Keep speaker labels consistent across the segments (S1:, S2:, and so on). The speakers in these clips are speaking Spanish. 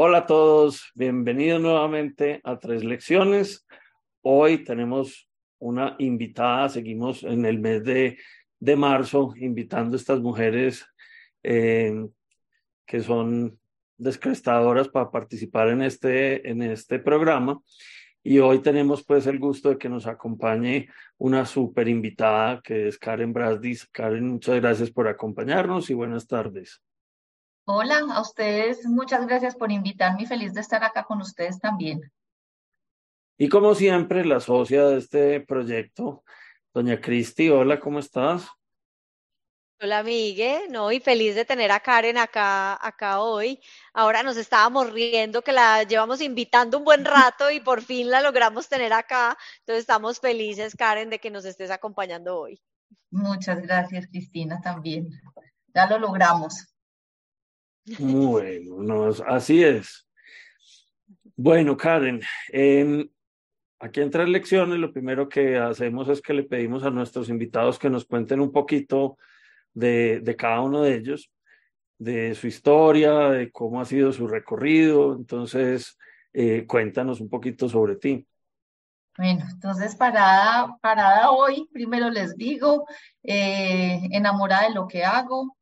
S1: Hola a todos, bienvenidos nuevamente a Tres Lecciones. Hoy tenemos una invitada, seguimos en el mes de, de marzo invitando a estas mujeres eh, que son descrestadoras para participar en este, en este programa. Y hoy tenemos pues el gusto de que nos acompañe una súper invitada que es Karen Brasdis. Karen, muchas gracias por acompañarnos y buenas tardes.
S2: Hola, a ustedes, muchas gracias por invitarme. Feliz de estar acá con ustedes también.
S1: Y como siempre, la socia de este proyecto, doña Cristi, hola, ¿cómo estás?
S3: Hola, Miguel, no, y feliz de tener a Karen acá, acá hoy. Ahora nos estábamos riendo que la llevamos invitando un buen rato y por fin la logramos tener acá. Entonces estamos felices, Karen, de que nos estés acompañando hoy.
S2: Muchas gracias, Cristina, también. Ya lo logramos.
S1: Bueno, así es. Bueno, Karen, aquí en tres lecciones lo primero que hacemos es que le pedimos a nuestros invitados que nos cuenten un poquito de, cada uno de ellos, de su historia, de cómo ha sido su recorrido. Entonces, eh, cuéntanos un poquito sobre ti.
S2: Bueno, entonces parada, parada hoy, primero les digo, eh, enamorada de lo que hago,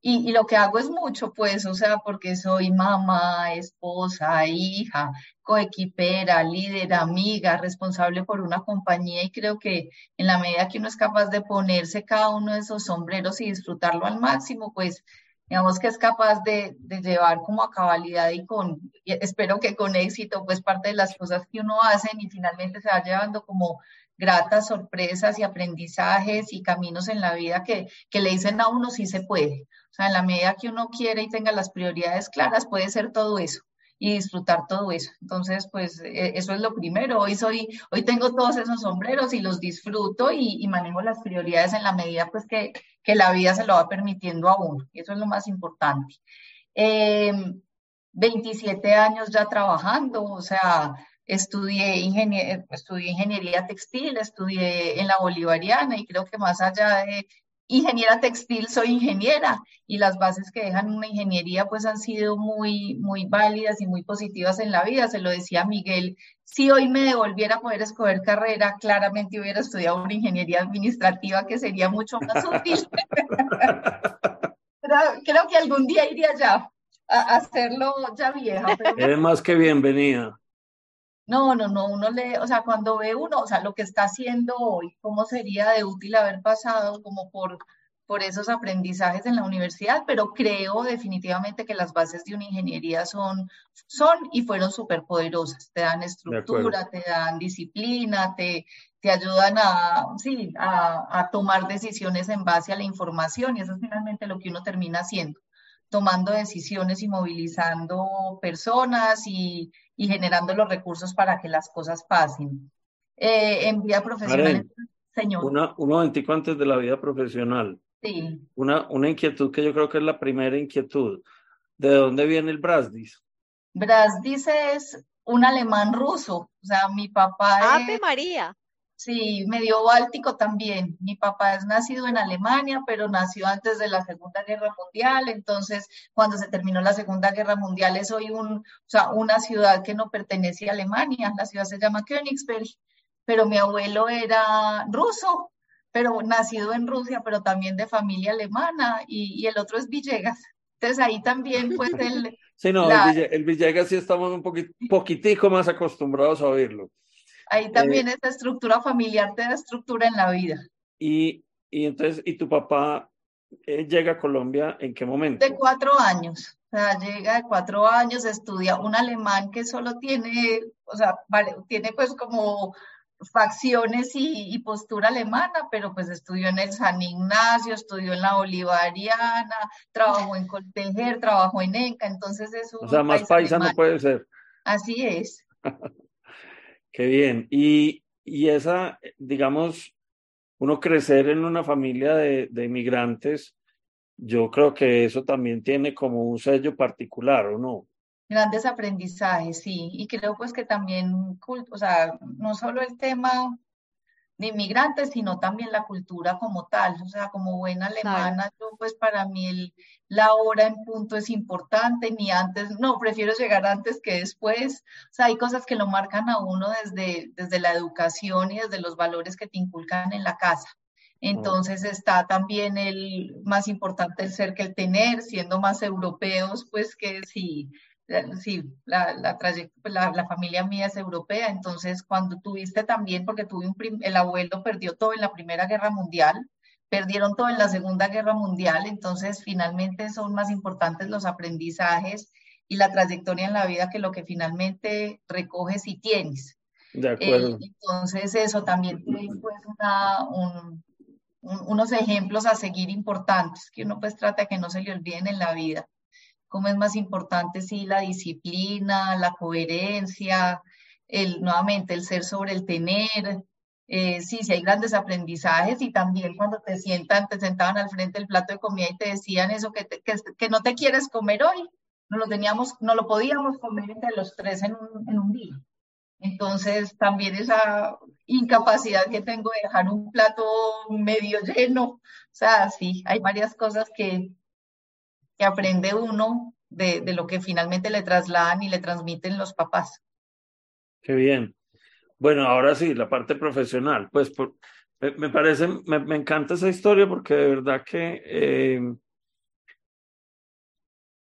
S2: y, lo que hago es mucho, pues, o sea, porque soy mamá, esposa, hija, coequipera, líder, amiga, responsable por una compañía y creo que en la medida que uno es capaz de ponerse cada uno de esos sombreros y disfrutarlo al máximo, pues digamos que es capaz de, llevar como a cabalidad y con, espero que con éxito, pues parte de las cosas que uno hace y finalmente se va llevando como gratas sorpresas y aprendizajes y caminos en la vida que, que le dicen a uno si se puede. O sea, en la medida que uno quiere y tenga las prioridades claras, puede ser todo eso y disfrutar todo eso. Entonces, pues e, eso es lo primero. Hoy soy, hoy tengo todos esos sombreros y los disfruto y, manejo las prioridades en la medida pues que, que, la vida se lo va permitiendo a uno. Eso es lo más importante. 27 em, años ya trabajando, o sea, estudié, estudié ingeniería textil, estudié en la Bolivariana y creo que más allá de ingeniera textil soy ingeniera y las bases que dejan una ingeniería pues han sido muy, muy válidas y muy positivas en la vida. Se lo decía Miguel, si hoy me devolviera a poder escoger carrera, claramente hubiera estudiado una ingeniería administrativa que sería mucho más útil. creo que algún día iría ya a hacerlo ya vieja.
S1: Es más que bienvenida.
S2: No, no, no, uno le, o sea, cuando ve uno, o sea, lo que está haciendo hoy, cómo sería de útil haber pasado como por, por esos aprendizajes en la universidad, pero creo definitivamente que las bases de una ingeniería son, son y fueron súper poderosas. Te dan estructura, te dan disciplina, te, te ayudan a, sí, a, a tomar decisiones en base a la información y eso es finalmente lo que uno termina haciendo tomando decisiones y movilizando personas y, y generando los recursos para que las cosas pasen. Eh, en vida profesional,
S1: señor. Una, un momentico antes de la vida profesional.
S2: Sí.
S1: Una, una inquietud que yo creo que es la primera inquietud. ¿De dónde viene el Brasdis?
S2: Brasdis es un alemán ruso. O sea, mi papá.
S3: Ave María.
S2: Sí, medio báltico también. Mi papá es nacido en Alemania, pero nació antes de la Segunda Guerra Mundial. Entonces, cuando se terminó la Segunda Guerra Mundial, es hoy un, o sea, una ciudad que no pertenece a Alemania. La ciudad se llama Königsberg, pero mi abuelo era ruso, pero nacido en Rusia, pero también de familia alemana, y, el otro es Villegas. Entonces ahí también, pues el...
S1: Sí, no, el, Villegas sí estamos un poquitico más acostumbrados a oírlo.
S2: Ahí eh, también esa estructura familiar te da estructura en la vida.
S1: Y, y entonces, ¿y tu papá eh, llega a Colombia en qué momento?
S2: De cuatro años. O sea, llega de cuatro años, estudia un alemán que solo tiene, o sea, tiene pues como facciones y, postura alemana, pero pues estudió en el San Ignacio, estudió en la Bolivariana, trabajó en Coltejer, trabajó en ENCA, entonces es un
S1: O sea, más paisa no puede ser.
S2: Así es.
S1: Qué bien. Y, y esa, digamos, uno crecer en una familia de, de inmigrantes, yo creo que eso también tiene como un sello particular, ¿o no?
S2: Grandes aprendizajes, sí. Y creo pues que también, o sea, no solo el tema de inmigrantes, sino también la cultura como tal. O sea, como buena alemana, yo pues para mí el, la hora en punto es importante, ni antes, no, prefiero llegar antes que después. O sea, hay cosas que lo marcan a uno desde, desde la educación y desde los valores que te inculcan en la casa. Entonces está también el más importante el ser que el tener, siendo más europeos, pues que si sí, la, la, la, la, familia mía es europea, entonces cuando tuviste también, porque tuve un el abuelo perdió todo en la Primera Guerra Mundial, perdieron todo en la Segunda Guerra Mundial, entonces finalmente son más importantes los aprendizajes y la trayectoria en la vida que lo que finalmente recoges y tienes.
S1: De acuerdo.
S2: Eh, entonces eso también tiene pues una, un, unos ejemplos a seguir importantes que uno pues trata que no se le olviden en la vida cómo es más importante, sí, la disciplina, la coherencia, el, nuevamente el ser sobre el tener, eh, sí, sí hay grandes aprendizajes y también cuando te sientan, te sentaban al frente del plato de comida y te decían eso que, que, no te quieres comer hoy, no lo teníamos, no lo podíamos comer entre los tres en un, en un día. Entonces, también esa incapacidad que tengo de dejar un plato medio lleno, o sea, sí, hay varias cosas que, que aprende uno de, lo que finalmente le trasladan y le transmiten los papás.
S1: Qué bien. Bueno, ahora sí, la parte profesional. Pues me, parece, me, encanta esa historia porque de verdad que eh,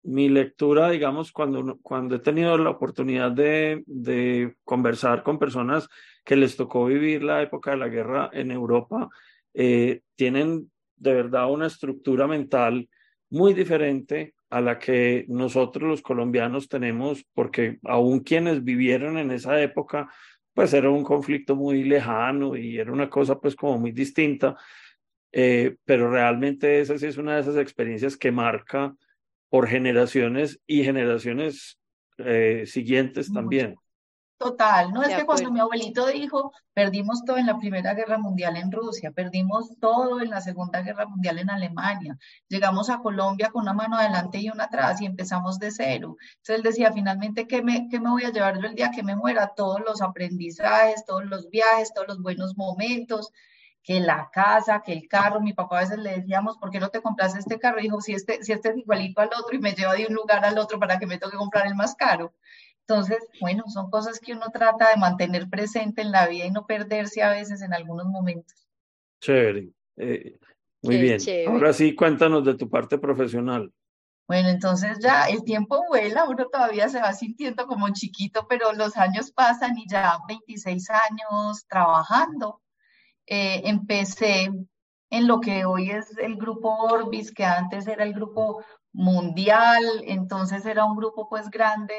S1: mi lectura, digamos, cuando, cuando he tenido la oportunidad de, de conversar con personas que les tocó vivir la época de la guerra en Europa, eh, tienen de verdad una estructura mental muy diferente a la que nosotros los colombianos tenemos, porque aún quienes vivieron en esa época, pues era un conflicto muy lejano y era una cosa pues como muy distinta, eh, pero realmente esa sí es una de esas experiencias que marca por generaciones y generaciones eh, siguientes también.
S2: Total, no es que cuando mi abuelito dijo, perdimos todo en la Primera Guerra Mundial en Rusia, perdimos todo en la Segunda Guerra Mundial en Alemania, llegamos a Colombia con una mano adelante y una atrás y empezamos de cero. Entonces él decía, finalmente, ¿qué me, qué me voy a llevar yo el día que me muera? Todos los aprendizajes, todos los viajes, todos los buenos momentos, que la casa, que el carro, mi papá a veces le decíamos, ¿por qué no te compras este carro? Y dijo, si este, si este es igualito al otro y me lleva de un lugar al otro para que me toque comprar el más caro. Entonces, bueno, son cosas que uno trata de mantener presente en la vida y no perderse a veces en algunos momentos.
S1: Chévere. Eh, muy bien. Ahora sí, cuéntanos de tu parte profesional.
S2: Bueno, entonces ya el tiempo vuela, uno todavía se va sintiendo como chiquito, pero los años pasan y ya 26 años trabajando. Eh, empecé en lo que hoy es el grupo Orbis, que antes era el grupo mundial, entonces era un grupo pues grande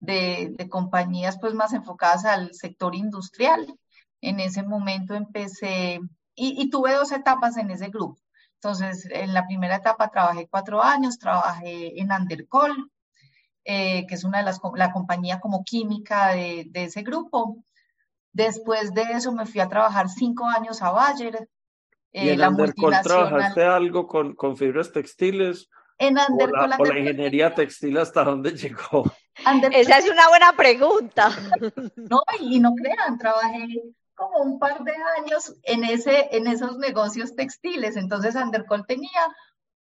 S2: de, compañías pues más enfocadas al sector industrial. En ese momento empecé y, tuve dos etapas en ese grupo. Entonces, en la primera etapa trabajé cuatro años, trabajé en Andercol, eh, que es una de las, la compañía como química de, de, ese grupo. Después de eso me fui a trabajar cinco años a Bayer.
S1: ¿Y en Andercol trabajaste algo con, con fibras textiles?
S2: En Andercol,
S1: o la, ingeniería textil hasta dónde llegó?
S3: Esa es una buena pregunta.
S2: No, y no crean, trabajé como un par de años en, ese, en esos negocios textiles. Entonces, Andercol tenía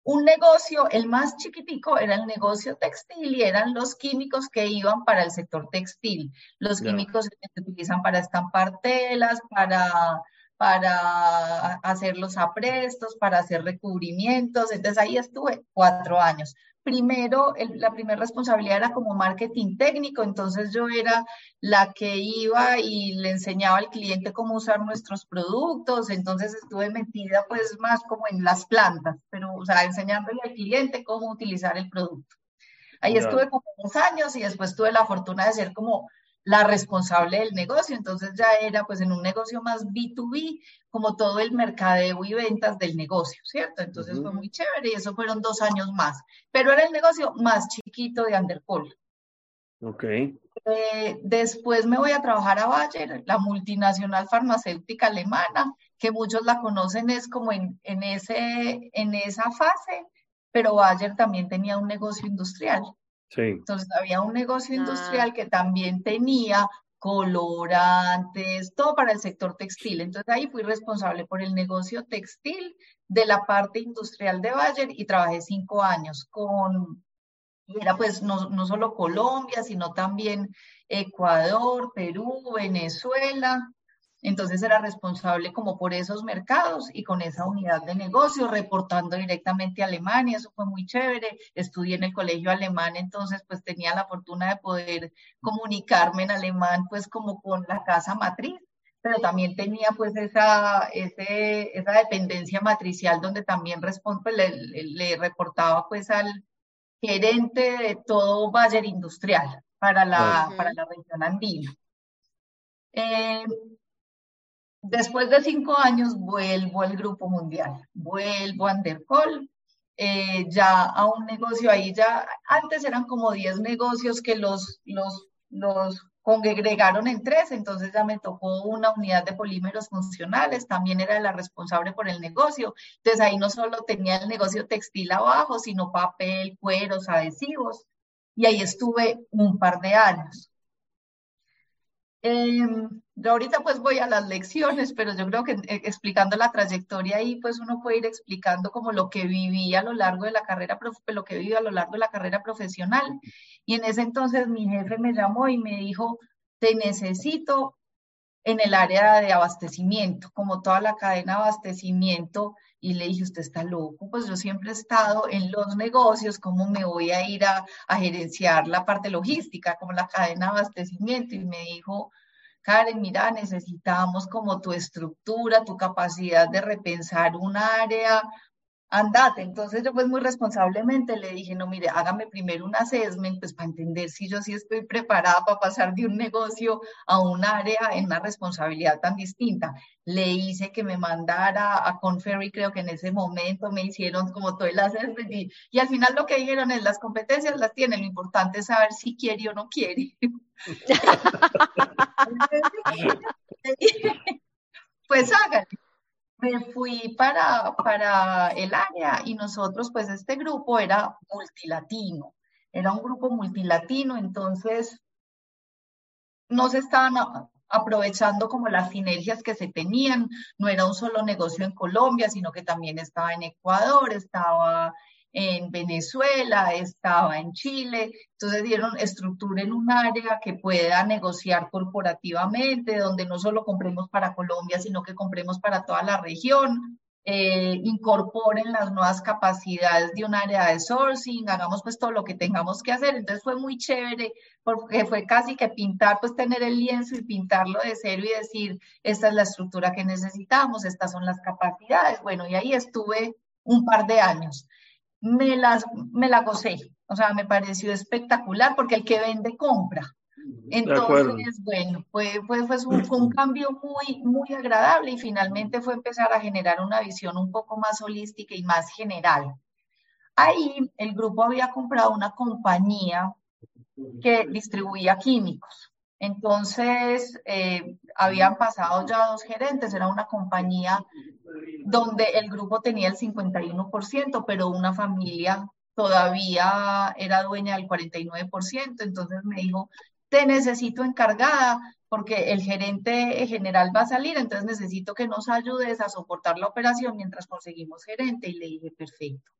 S2: un negocio, el más chiquitico era el negocio textil y eran los químicos que iban para el sector textil. Los químicos que se utilizan para estampar telas, para para hacer los aprestos, para hacer recubrimientos. Entonces ahí estuve cuatro años. Primero, la primera responsabilidad era como marketing técnico, entonces yo era la que iba y le enseñaba al cliente cómo usar nuestros productos, entonces estuve metida pues más como en las plantas, pero o sea, enseñándole al cliente cómo utilizar el producto. Ahí estuve como dos años y después tuve la fortuna de ser como la responsable del negocio, entonces ya era pues en un negocio más B2B, como todo el mercadeo y ventas del negocio, ¿cierto? Entonces fue muy chévere y eso fueron dos años más, pero era el negocio más chiquito de Underpol.
S1: Ok.
S2: Eh, después me voy a trabajar a Bayer, la multinacional farmacéutica alemana, que muchos la conocen es como en, en, ese, en esa fase, pero Bayer también tenía un negocio industrial. Entonces había un negocio industrial que también tenía colorantes, todo para el sector textil. Entonces ahí fui responsable por el negocio textil de la parte industrial de Bayer y trabajé cinco años con, y era pues no, no solo Colombia, sino también Ecuador, Perú, Venezuela, entonces era responsable como por esos mercados y con esa unidad de negocio, reportando directamente a Alemania, eso fue muy chévere. Estudié en el colegio alemán, entonces pues tenía la fortuna de poder comunicarme en alemán pues como con la casa matriz, pero también tenía pues esa, esa dependencia matricial donde también pues, le, reportaba pues al gerente de todo Bayer Industrial para la, para la región andina. Eh, Después de cinco años vuelvo al Grupo Mundial, vuelvo a eh, ya a un negocio ahí ya, antes eran como 10 negocios que los, los, los congregaron en tres, entonces ya me tocó una unidad de polímeros funcionales, también era la responsable por el negocio, entonces ahí no solo tenía el negocio textil abajo, sino papel, cueros, adhesivos, y ahí estuve un par de años. Em, ahorita pues voy a las lecciones, pero yo creo que eh, explicando la trayectoria ahí, pues uno puede ir explicando como lo que viví a lo largo de la carrera, lo que viví a lo largo de la carrera profesional. Y en ese entonces mi jefe me llamó y me dijo, te necesito en el área de abastecimiento, como toda la cadena de abastecimiento. Y le dije, usted está loco, pues yo siempre he estado en los negocios, ¿cómo me voy a ir a, a gerenciar la parte logística, como la cadena de abastecimiento? Y me dijo, Karen, mira, necesitamos como tu estructura, tu capacidad de repensar un área, andate. Entonces yo pues muy responsablemente le dije, no, mire, hágame primero un assessment, pues para entender si yo sí estoy preparada para pasar de un negocio a un área en una responsabilidad tan distinta. Le hice que me mandara a Conferry, creo que en ese momento me hicieron como todo el assessment y, y al final lo que dijeron es las competencias las tiene, lo importante es saber si quiere o no quiere. pues hágale me fui para, para el área y nosotros, pues este grupo era multilatino, era un grupo multilatino, entonces no se estaban aprovechando como las sinergias que se tenían, no era un solo negocio en Colombia, sino que también estaba en Ecuador, estaba en Venezuela, estaba en Chile, entonces dieron estructura en un área que pueda negociar corporativamente, donde no solo compremos para Colombia, sino que compremos para toda la región, eh, incorporen las nuevas capacidades de un área de sourcing, hagamos pues todo lo que tengamos que hacer. Entonces fue muy chévere porque fue casi que pintar, pues tener el lienzo y pintarlo de cero y decir, esta es la estructura que necesitamos, estas son las capacidades. Bueno, y ahí estuve un par de años me, las, me la gocé. O sea, me pareció espectacular porque el que vende compra. Entonces, bueno, fue, fue, fue, un, fue, un, cambio muy, muy agradable y finalmente fue empezar a generar una visión un poco más holística y más general. Ahí el grupo había comprado una compañía que distribuía químicos. Entonces, eh, habían pasado ya dos gerentes, era una compañía donde el grupo tenía el 51%, pero una familia todavía era dueña del 49%, entonces me dijo, te necesito encargada porque el gerente general va a salir, entonces necesito que nos ayudes a soportar la operación mientras conseguimos gerente. Y le dije, perfecto.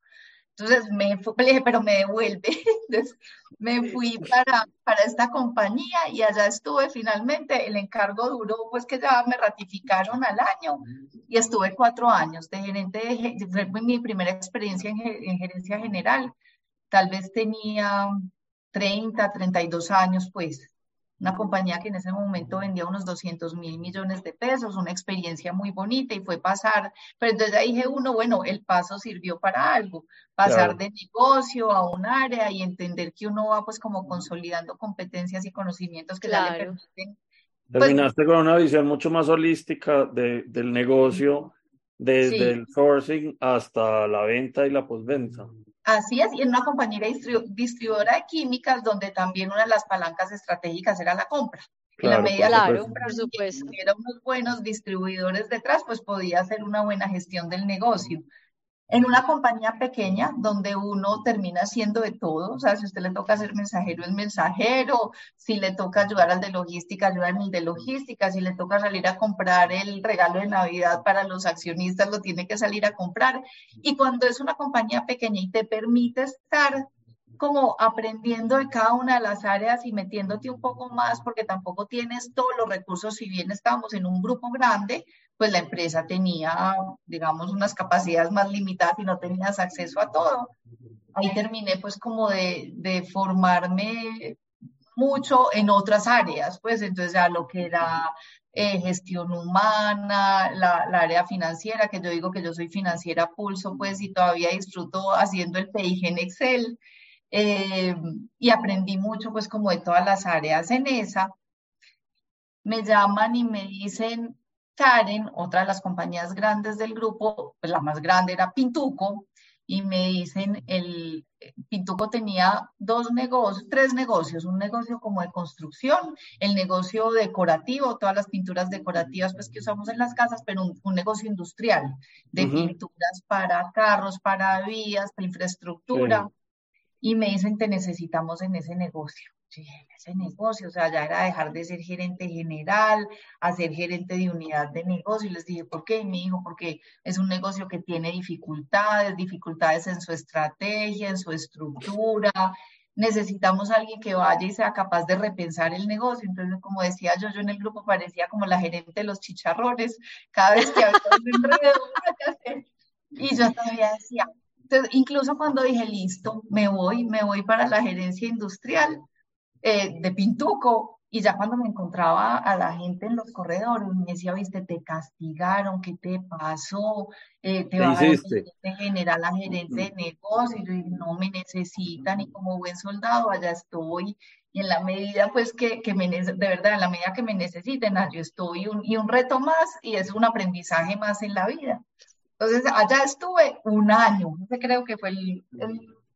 S2: Entonces me fui, le dije, pero me devuelve. Entonces me fui para, para esta compañía y allá estuve finalmente. El encargo duró, pues que ya me ratificaron al año y estuve cuatro años de gerente. De, fue mi primera experiencia en, en gerencia general. Tal vez tenía 30, 32 años, pues una compañía que en ese momento vendía unos 200 mil millones de pesos, una experiencia muy bonita y fue pasar, pero entonces ahí dije uno, bueno, el paso sirvió para algo, pasar de negocio a un área y entender que uno va pues como consolidando competencias y conocimientos que ya le permiten.
S1: Pues Terminaste con una visión mucho más holística de, del negocio, desde el sourcing hasta la venta y la postventa.
S2: Así es, y en una compañía distribuidora de químicas donde también una de las palancas estratégicas era la compra. en la medida
S3: claro, por supuesto.
S2: Si unos buenos distribuidores detrás, pues podía hacer una buena gestión del negocio. En una compañía pequeña donde uno termina haciendo de todo, o sea, si usted le toca ser mensajero, es mensajero, si le toca ayudar al de logística, ayuda el de logística, si le toca salir a comprar el regalo de Navidad para los accionistas, lo tiene que salir a comprar. Y cuando es una compañía pequeña y te permite estar como aprendiendo de cada una de las áreas y metiéndote un poco más porque tampoco tienes todos los recursos, si bien estábamos en un grupo grande, pues la empresa tenía, digamos, unas capacidades más limitadas y no tenías acceso a todo. Ahí terminé pues como de, de formarme mucho en otras áreas, pues entonces ya lo que era eh, gestión humana, la, la, área financiera, que yo digo que yo soy financiera pulso, pues y todavía disfruto haciendo el PIG en Excel eh, y aprendí mucho pues como de todas las áreas en esa. Me llaman y me dicen, Karen, otra de las compañías grandes del grupo, pues la más grande era Pintuco, y me dicen, el Pintuco tenía dos negocios, tres negocios, un negocio como de construcción, el negocio decorativo, todas las pinturas decorativas pues que usamos en las casas, pero un, negocio industrial de pinturas para carros, para vías, para infraestructura. Y me dicen, te necesitamos en ese negocio ese negocio, o sea, ya era dejar de ser gerente general a ser gerente de unidad de negocio. Y les dije, ¿por qué? Y me dijo, porque es un negocio que tiene dificultades, dificultades en su estrategia, en su estructura. Necesitamos a alguien que vaya y sea capaz de repensar el negocio. Entonces, como decía yo, yo en el grupo parecía como la gerente de los chicharrones. Cada vez que había un enredo, y yo todavía decía, entonces, incluso cuando dije, listo, me voy, me voy para la gerencia industrial, eh, de Pintuco. Y ya cuando me encontraba a la gente en los corredores, me decía, viste, te castigaron, ¿qué te pasó? Eh, te va a general, a gerente de negocio. Y yo dije, no me necesitan y como buen soldado allá estoy. Y en la medida, pues, que, que me, de verdad, en la medida que me necesiten, yo estoy un, y un reto más y es un aprendizaje más en la vida. Entonces, allá estuve un año, creo que fue el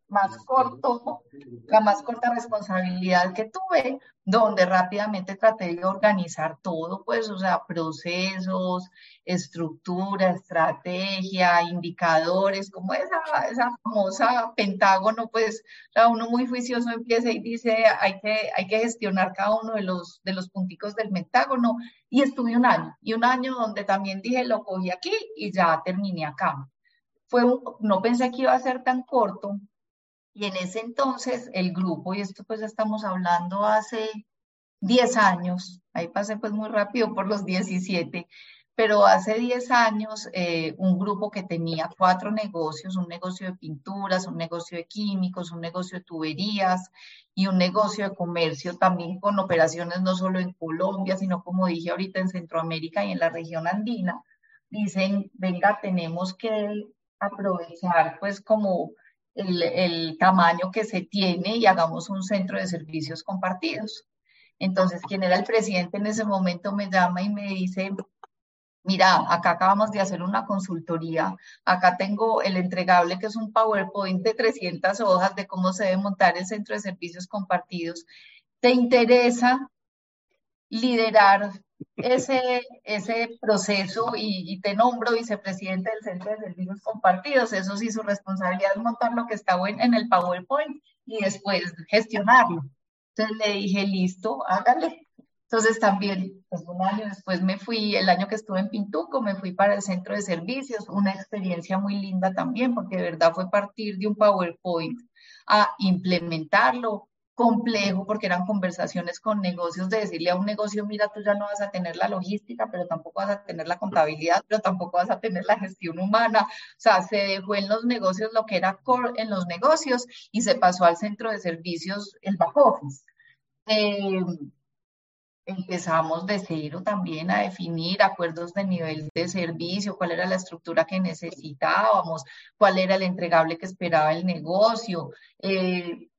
S2: más corto, la más corta responsabilidad que tuve, donde rápidamente traté de organizar todo, pues, o sea, procesos, estructura, estrategia, indicadores, como esa, esa famosa pentágono, pues, o uno muy juicioso empieza y dice, hay que, hay que gestionar cada uno de los, de los punticos del pentágono, y estuve un año, y un año donde también dije, lo cogí aquí y ya terminé acá. Fue no pensé que iba a ser tan corto, y en ese entonces el grupo, y esto pues estamos hablando hace 10 años, ahí pasé pues muy rápido por los 17, pero hace 10 años eh, un grupo que tenía cuatro negocios, un negocio de pinturas, un negocio de químicos, un negocio de tuberías y un negocio de comercio también con operaciones no solo en Colombia, sino como dije ahorita en Centroamérica y en la región andina, dicen, venga, tenemos que aprovechar pues como el, tamaño que se tiene y hagamos un centro de servicios compartidos. Entonces, quien era el presidente en ese momento me llama y me dice, mira, acá acabamos de hacer una consultoría, acá tengo el entregable que es un PowerPoint de 300 hojas de cómo se debe montar el centro de servicios compartidos. ¿Te interesa liderar ese, ese proceso y, te nombro vicepresidente del Centro de Servicios Compartidos. Eso sí, su responsabilidad es montar lo que está en el PowerPoint y después gestionarlo. Entonces le dije, listo, hágale. Entonces también, pues un año después me fui, el año que estuve en Pintuco, me fui para el centro de servicios, una experiencia muy linda también, porque de verdad fue partir de un PowerPoint a implementarlo, complejo porque eran conversaciones con negocios de decirle a un negocio, mira, tú ya no vas a tener la logística, pero tampoco vas a tener la contabilidad, pero tampoco vas a tener la gestión humana. O sea, se dejó en los negocios lo que era core en los negocios y se pasó al centro de servicios el back office. Eh, empezamos de cero también a definir acuerdos de nivel de servicio, cuál era la estructura que necesitábamos, cuál era el entregable que esperaba el negocio. Eh,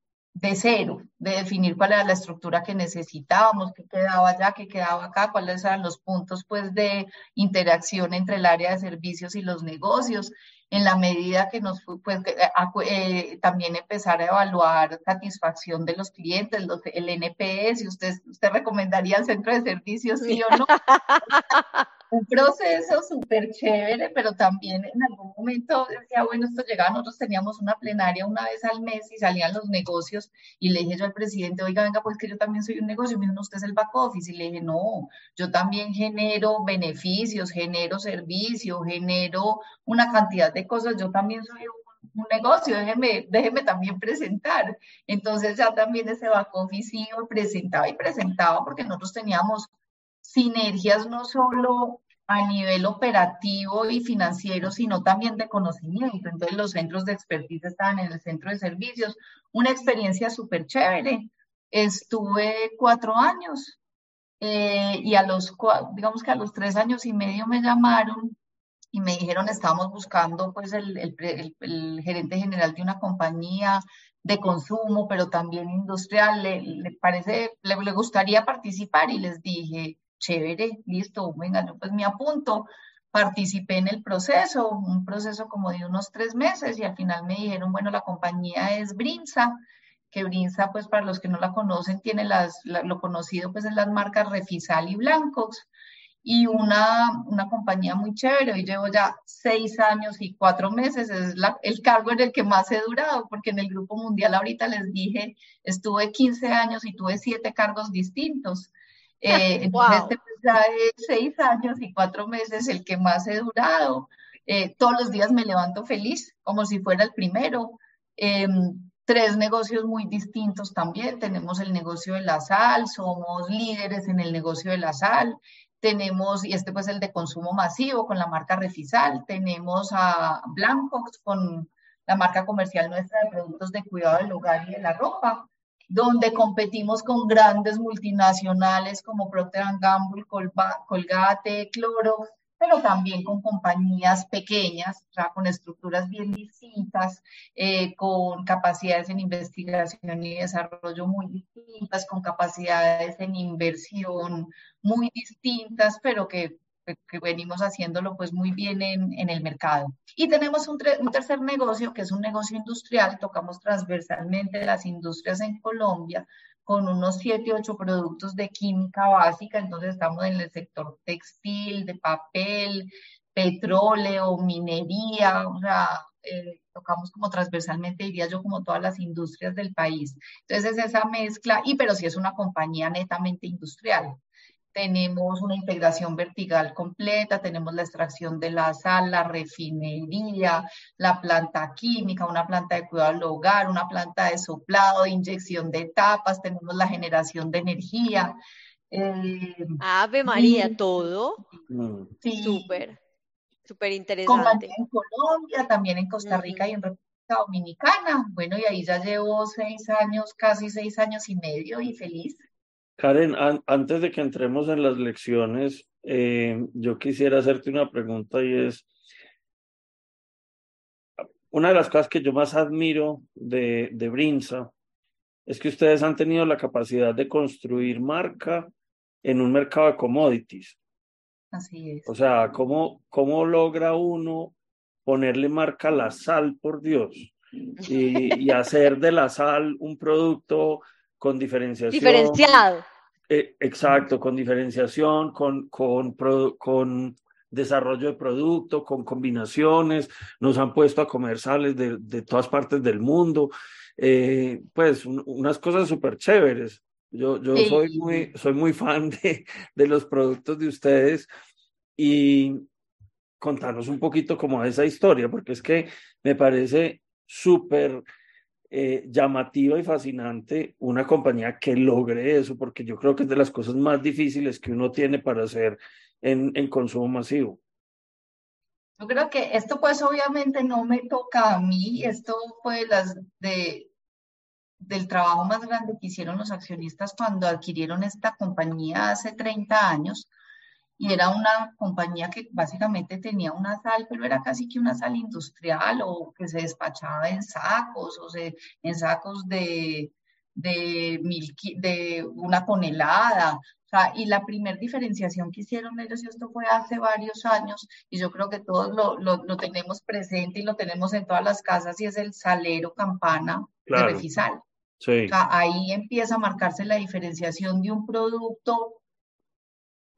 S2: de cero, de definir cuál era la estructura que necesitábamos, qué quedaba allá, qué quedaba acá, cuáles eran los puntos pues de interacción entre el área de servicios y los negocios, en la medida que nos pues eh, eh, también empezar a evaluar satisfacción de los clientes, el NPS, usted, usted recomendaría el centro de servicios, sí o no. un proceso súper chévere, pero también en algún momento decía, bueno, esto llegaba, nosotros teníamos una plenaria una vez al mes y salían los negocios y le dije yo al presidente, oiga, venga, pues que yo también soy un negocio, y me dijo, usted es el back office, y le dije, no, yo también genero beneficios, genero servicios, genero una cantidad de cosas, yo también soy un, negocio, déjeme, déjeme también presentar. Entonces ya también ese back office presentaba y presentaba porque nosotros teníamos sinergias no solo a nivel operativo y financiero, sino también de conocimiento. Entonces los centros de expertise estaban en el centro de servicios. Una experiencia súper chévere. Estuve cuatro años eh, y a los, digamos que a los tres años y medio me llamaron y me dijeron, estamos buscando pues el, gerente general de una compañía de consumo, pero también industrial, le, parece, le gustaría participar y les dije, chévere, listo, venga, yo pues me apunto, participé en el proceso, un proceso como de unos tres meses y al final me dijeron, bueno, la compañía es Brinza, que Brinza, pues para los que no la conocen, tiene las, lo conocido pues en las marcas Refisal y Blancos y una, una compañía muy chévere. y llevo ya seis años y cuatro meses. Es el cargo en el que más he durado, porque en el Grupo Mundial ahorita les dije, estuve 15 años y tuve siete cargos distintos. Eh, este ya es seis años y cuatro meses el que más he durado. Eh, todos los días me levanto feliz, como si fuera el primero. Em, tres negocios muy distintos también. Tenemos el negocio de la sal, somos líderes en el negocio de la sal. Tenemos, y este pues el de consumo masivo con la marca Refisal. Tenemos a Blancox con la marca comercial nuestra de productos de cuidado del hogar y de la ropa donde competimos con grandes multinacionales como Procter Gamble, Colgate, Cloro, pero también con compañías pequeñas, con estructuras bien distintas, eh, con capacidades en investigación y desarrollo muy distintas, con capacidades en inversión muy distintas, pero que que venimos haciéndolo pues muy bien en, el mercado. Y tenemos un, tercer negocio que es un negocio industrial, tocamos transversalmente las industrias en Colombia con unos 7, 8 productos de química básica, entonces estamos en el sector textil, de papel, petróleo, minería, o sea, eh, tocamos como transversalmente, diría yo, como todas las industrias del país. Entonces es esa mezcla, y pero sí es una compañía netamente industrial tenemos una integración vertical completa, tenemos la extracción de la sal, la refinería, la planta química, una planta de cuidado al hogar, una planta de soplado, de inyección de tapas, tenemos la generación de energía.
S3: Eh, Ave María, todo. Sí. Súper, súper interesante.
S2: en Colombia, también en Costa Rica y en República Dominicana. Bueno, y ahí ya llevo seis años, casi seis años y medio y feliz.
S1: Karen, antes de que entremos en las lecciones, eh, yo quisiera hacerte una pregunta y es, una de las cosas que yo más admiro de, de Brinza es que ustedes han tenido la capacidad de construir marca en un mercado de commodities.
S2: Así es.
S1: O sea, ¿cómo, cómo logra uno ponerle marca a la sal, por Dios? Y, y hacer de la sal un producto con diferenciación.
S3: Diferenciado.
S1: Eh, exacto, con diferenciación, con, con, con desarrollo de producto, con combinaciones, nos han puesto a comer sales de, de todas partes del mundo, eh, pues unas cosas súper chéveres. Yo, yo soy, muy, soy muy fan de, de los productos de ustedes y contarnos un poquito como esa historia, porque es que me parece súper eh, llamativa y fascinante una compañía que logre eso, porque yo creo que es de las cosas más difíciles que uno tiene para hacer en, en consumo masivo.
S2: Yo creo que esto pues obviamente no me toca a mí, esto fue las de, del trabajo más grande que hicieron los accionistas cuando adquirieron esta compañía hace 30 años y era una compañía que básicamente tenía una sal, pero era casi que una sal industrial o que se despachaba en sacos o se, en sacos de, de, de una tonelada. O sea, y la primera diferenciación que hicieron ellos, y esto fue hace varios años, y yo creo que todos lo, lo, lo tenemos presente y lo tenemos en todas las casas, y es el salero campana de Refisal. Sí. O sea, ahí empieza a marcarse la diferenciación de un producto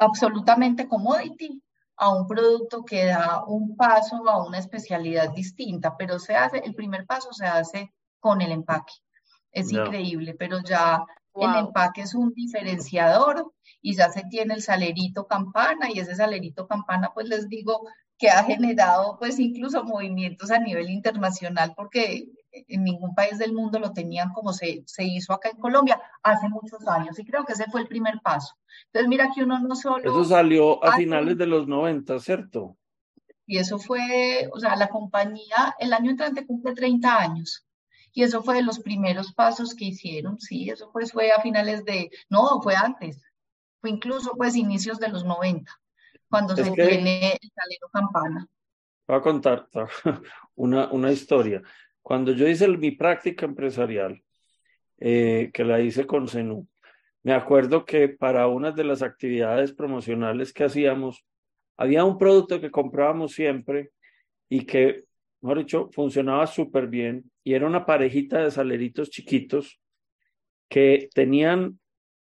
S2: absolutamente commodity a un producto que da un paso a una especialidad distinta, pero se hace, el primer paso se hace con el empaque. Es increíble, pero ya el empaque es un diferenciador y ya se tiene el salerito campana y ese salerito campana, pues les digo que ha generado pues incluso movimientos a nivel internacional porque en ningún país del mundo lo tenían como se, se hizo acá en Colombia hace muchos años y creo que ese fue el primer paso. Entonces mira que uno no solo...
S1: Eso salió a finales de los 90, ¿cierto?
S2: Y eso fue, o sea, la compañía el año entrante cumple 30 años. Y eso fue de los primeros pasos que hicieron, sí, eso pues fue a finales de, no, fue antes, fue incluso pues inicios de los 90, cuando se tiene el salero campana.
S1: Voy a contar una, una historia. Cuando yo hice mi práctica empresarial, eh, que la hice con Zenú, me acuerdo que para una de las actividades promocionales que hacíamos, había un producto que comprábamos siempre y que, mejor dicho, funcionaba súper bien y era una parejita de saleritos chiquitos que tenían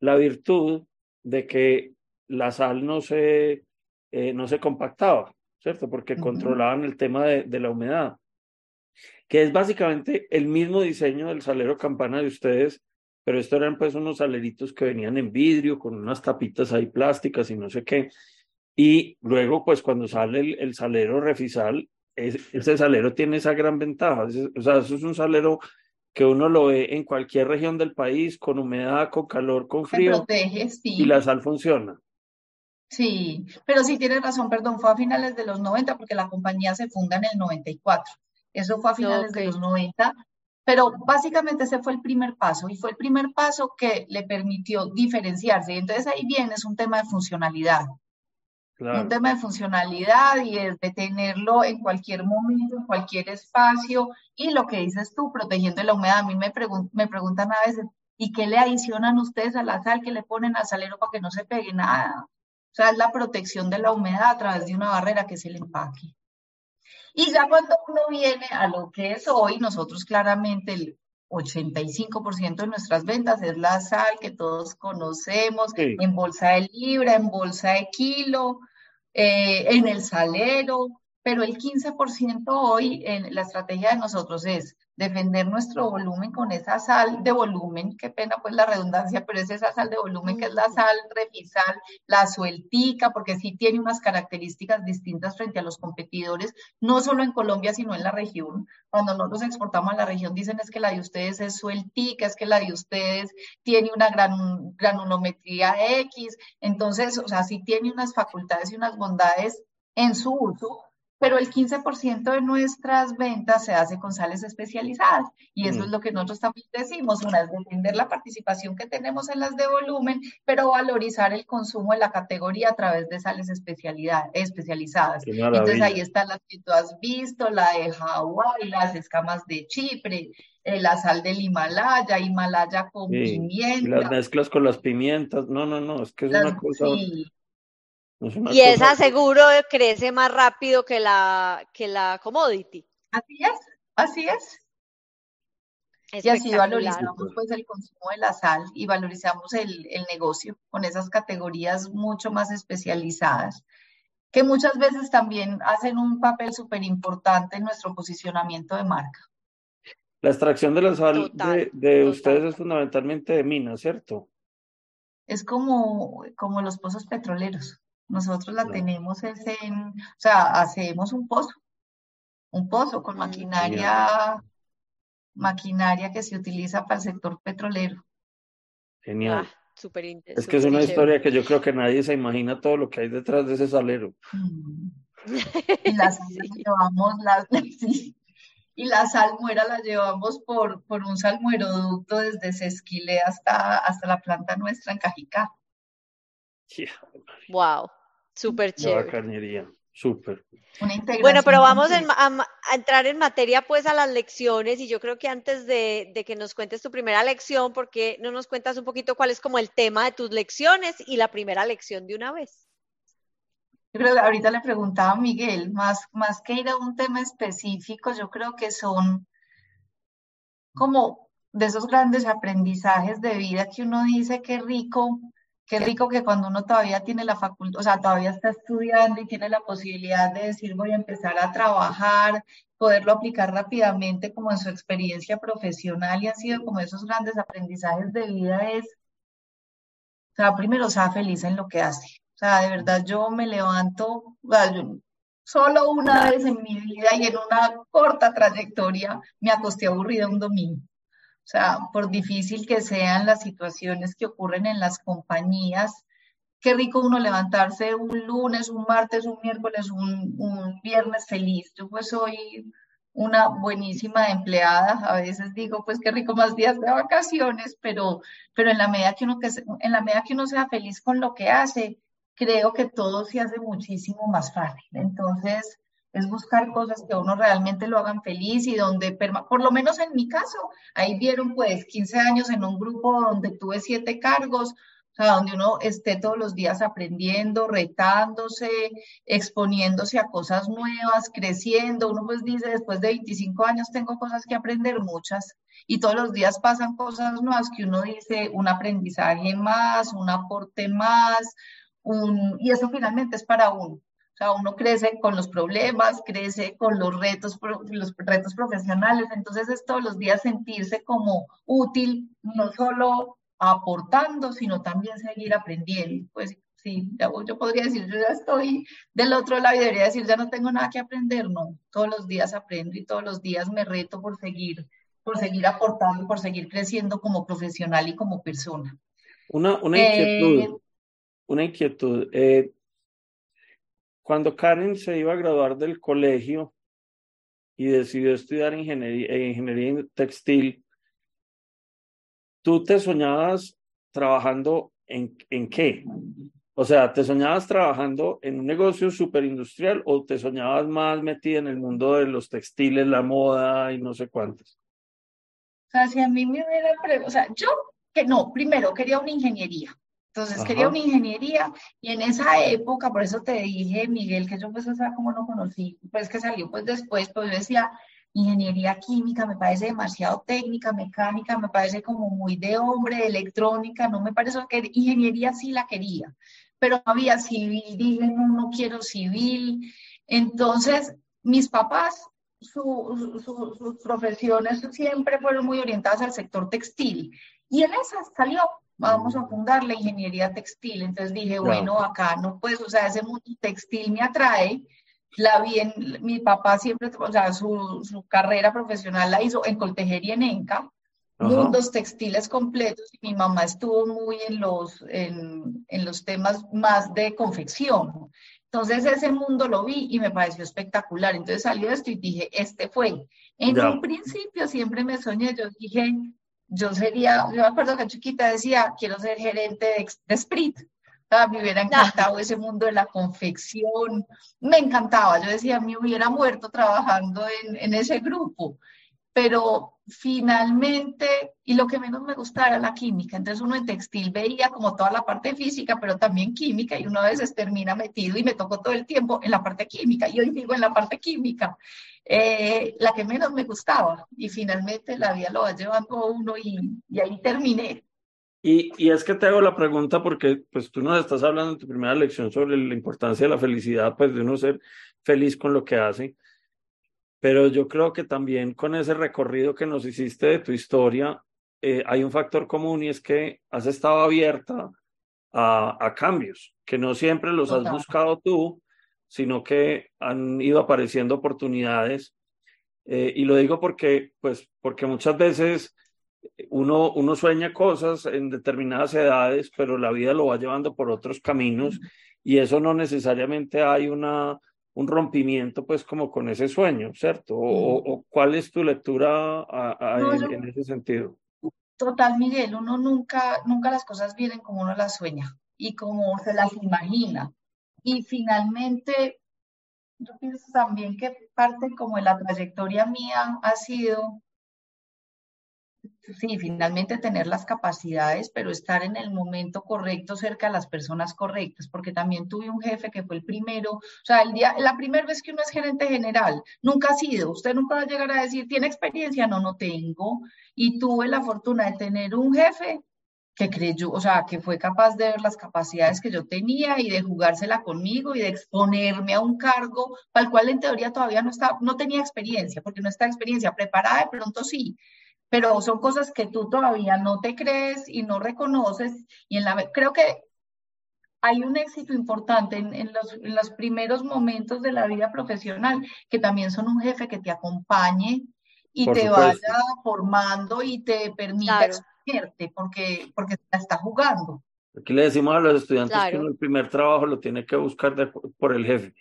S1: la virtud de que la sal no se, eh, no se compactaba, ¿cierto? Porque controlaban el tema de, de la humedad que es básicamente el mismo diseño del salero campana de ustedes, pero esto eran pues unos saleritos que venían en vidrio con unas tapitas ahí plásticas y no sé qué. Y luego pues cuando sale el, salero refisal, ese salero tiene esa gran ventaja. o sea, eso es un salero que uno lo ve en cualquier región del país, con humedad, con calor, con frío. Y la sal funciona.
S2: Sí, pero sí tienes razón, perdón, fue a finales de los 90 porque la compañía se funda en el 94. Eso fue a finales de los 90, pero básicamente ese fue el primer paso y fue el primer paso que le permitió diferenciarse. Y entonces ahí viene, es un tema de funcionalidad. Un tema de funcionalidad y es de tenerlo en cualquier momento, en cualquier espacio. Y lo que dices tú, protegiendo la humedad. A mí me, me preguntan a veces, ¿y qué le adicionan ustedes a la sal que le ponen al salero para que no se pegue nada? O sea, es la protección de la humedad a través de una barrera que es el empaque. Y ya cuando uno viene a lo que es hoy, nosotros claramente el 85% de nuestras ventas es la sal que todos conocemos, en bolsa de libra, en bolsa de kilo, eh, en el salero, pero el 15% hoy en la estrategia de nosotros es defender nuestro volumen con esa sal de volumen, qué pena pues la redundancia, pero es esa sal de volumen que es la sal refisal, la sueltica, porque sí tiene unas características distintas frente a los competidores, no solo en Colombia, sino en la región. Cuando nosotros exportamos a la región dicen es que la de ustedes es sueltica, es que la de ustedes tiene una gran granulometría X, entonces, o sea, sí tiene unas facultades y unas bondades en su uso, pero el 15% de nuestras ventas se hace con sales especializadas y eso es mm. lo que nosotros también decimos, una es defender la participación que tenemos en las de volumen, pero valorizar el consumo de la categoría a través de sales especializadas. Entonces ahí están las que tú has visto, la de Hawái, las escamas de Chipre, eh, la sal del Himalaya, Himalaya con pimienta.
S1: Las mezclas con las pimientas, no, no, no, es que es una cosa
S3: y esa seguro crece más rápido que la, que la commodity.
S2: Así es, así es. Y así valorizamos pues el consumo de la sal y valorizamos el, el negocio con esas categorías mucho más especializadas que muchas veces también hacen un papel súper importante en nuestro posicionamiento de marca.
S1: La extracción de la sal de, de ustedes es fundamentalmente de mina, ¿cierto?
S2: Es como, como los pozos petroleros. Nosotros la tenemos en, o sea, hacemos un pozo, un pozo con maquinaria, maquinaria que se utiliza para el sector petrolero.
S1: Genial. Ah, es que es una historia que yo creo que nadie se imagina todo lo que hay detrás de ese salero.
S2: Mm. Y la llevamos, la, y la salmuera la llevamos por, por un salmueroducto desde Sesquile hasta, hasta la planta nuestra en Cajicá.
S3: Wow. Súper chévere.
S1: carnería, súper.
S3: Bueno, pero vamos a, entrar en materia pues a las lecciones y yo creo que antes de, que nos cuentes tu primera lección, porque no nos cuentas un poquito cuál es como el tema de tus lecciones y la primera lección de una vez?
S2: Yo creo que ahorita le preguntaba a Miguel, más, más que ir a un tema específico, yo creo que son como de esos grandes aprendizajes de vida que uno dice que rico Qué rico que cuando uno todavía tiene la facultad, o sea, todavía está estudiando y tiene la posibilidad de decir voy a empezar a trabajar, poderlo aplicar rápidamente como en su experiencia profesional y ha sido como esos grandes aprendizajes de vida es, o sea, primero sea feliz en lo que hace. O sea, de verdad yo me levanto, solo una vez en mi vida y en una corta trayectoria me acosté aburrida un domingo. O sea, por difícil que sean las situaciones que ocurren en las compañías, qué rico uno levantarse un lunes, un martes, un miércoles, un, viernes feliz. Yo pues soy una buenísima empleada, a veces digo, pues qué rico más días de vacaciones, pero, pero en la medida que uno que en la medida que uno sea feliz con lo que hace, creo que todo se hace muchísimo más fácil. Entonces, es buscar cosas que a uno realmente lo hagan feliz y donde, por lo menos en mi caso, ahí vieron pues 15 años en un grupo donde tuve siete cargos, o sea, donde uno esté todos los días aprendiendo, retándose, exponiéndose a cosas nuevas, creciendo. Uno pues dice, después de 25 años tengo cosas que aprender, muchas, y todos los días pasan cosas nuevas que uno dice, un aprendizaje más, un aporte más, un, y eso finalmente es para uno. Sea, uno crece con los problemas, crece con los retos, los retos profesionales, entonces es todos los días sentirse como útil, no solo aportando, sino también seguir aprendiendo. Pues sí, yo podría decir, yo ya estoy del otro lado y debería decir, ya no tengo nada que aprender, no, todos los días aprendo y todos los días me reto por seguir, por seguir aportando, por seguir creciendo como profesional y como persona.
S1: Una, una inquietud, eh, una inquietud. Eh, cuando Karen se iba a graduar del colegio y decidió estudiar ingeniería, ingeniería textil, ¿tú te soñabas trabajando en, en qué? O sea, ¿te soñabas trabajando en un negocio superindustrial o te soñabas más metida en el mundo de los textiles, la moda y no sé cuántos?
S2: O sea, si a mí me hubiera, o sea, yo que no, primero quería una ingeniería. Entonces quería una ingeniería y en esa época, por eso te dije, Miguel, que yo pues, o sea, como no conocí, pues que salió pues después, pues yo decía, ingeniería química me parece demasiado técnica, mecánica, me parece como muy de hombre, electrónica, no me parece que ingeniería sí la quería, pero no había civil, dije, no, no quiero civil. Entonces, mis papás, sus profesiones siempre fueron muy orientadas al sector textil y en esa salió vamos a fundar la ingeniería textil. Entonces dije, bueno, acá no puedes, o sea, ese mundo textil me atrae. La vi en, mi papá siempre, o sea, su, su carrera profesional la hizo en Coltejería en Enca, mundos textiles completos, y mi mamá estuvo muy en los, en, en los temas más de confección. Entonces ese mundo lo vi y me pareció espectacular. Entonces salió esto y dije, este fue. En un principio siempre me soñé, yo dije, yo sería, yo me acuerdo que chiquita decía, quiero ser gerente de, de Sprit. me hubiera encantado ese mundo de la confección, me encantaba. Yo decía, me hubiera muerto trabajando en, en ese grupo pero finalmente, y lo que menos me gustaba era la química, entonces uno en textil veía como toda la parte física, pero también química, y uno a veces termina metido y me tocó todo el tiempo en la parte química, y hoy digo en la parte química, eh, la que menos me gustaba, y finalmente la vida lo va llevando a uno y, y ahí terminé.
S1: Y, y, es que te hago la pregunta porque pues tú nos estás hablando en tu primera lección sobre la importancia de la felicidad, pues de uno ser feliz con lo que hace pero yo creo que también con ese recorrido que nos hiciste de tu historia, eh, hay un factor común y es que has estado abierta a, a cambios, que no siempre los has buscado tú, sino que han ido apareciendo oportunidades. Eh, y lo digo porque, pues, porque muchas veces uno, uno sueña cosas en determinadas edades, pero la vida lo va llevando por otros caminos y eso no necesariamente hay una un rompimiento pues como con ese sueño, ¿cierto? O, cuál es tu lectura en, ese sentido?
S2: Total, Miguel, uno nunca, nunca las cosas vienen como uno las sueña y como se las imagina. Y finalmente, yo pienso también que parte como de la trayectoria mía ha sido sí, finalmente tener las capacidades, pero estar en el momento correcto cerca de las personas correctas, porque también tuve un jefe que fue el primero, o sea, el día, la primera vez que uno es gerente general, nunca ha sido, usted nunca va a llegar a decir, ¿tiene experiencia? No, no tengo. Y tuve la fortuna de tener un jefe que creyó, o sea, que fue capaz de ver las capacidades que yo tenía y de jugársela conmigo y de exponerme a un cargo para el cual en teoría todavía no, estaba, no tenía experiencia, porque no está experiencia preparada, de pronto sí, pero son cosas que tú todavía no te crees y no reconoces y en la creo que hay un éxito importante en, los, en, los, primeros momentos de la vida profesional, que también son un jefe que te acompañe y te vaya formando y te permita porque, porque está jugando.
S1: Aquí le decimos a los estudiantes que el primer trabajo lo tiene que buscar por el jefe.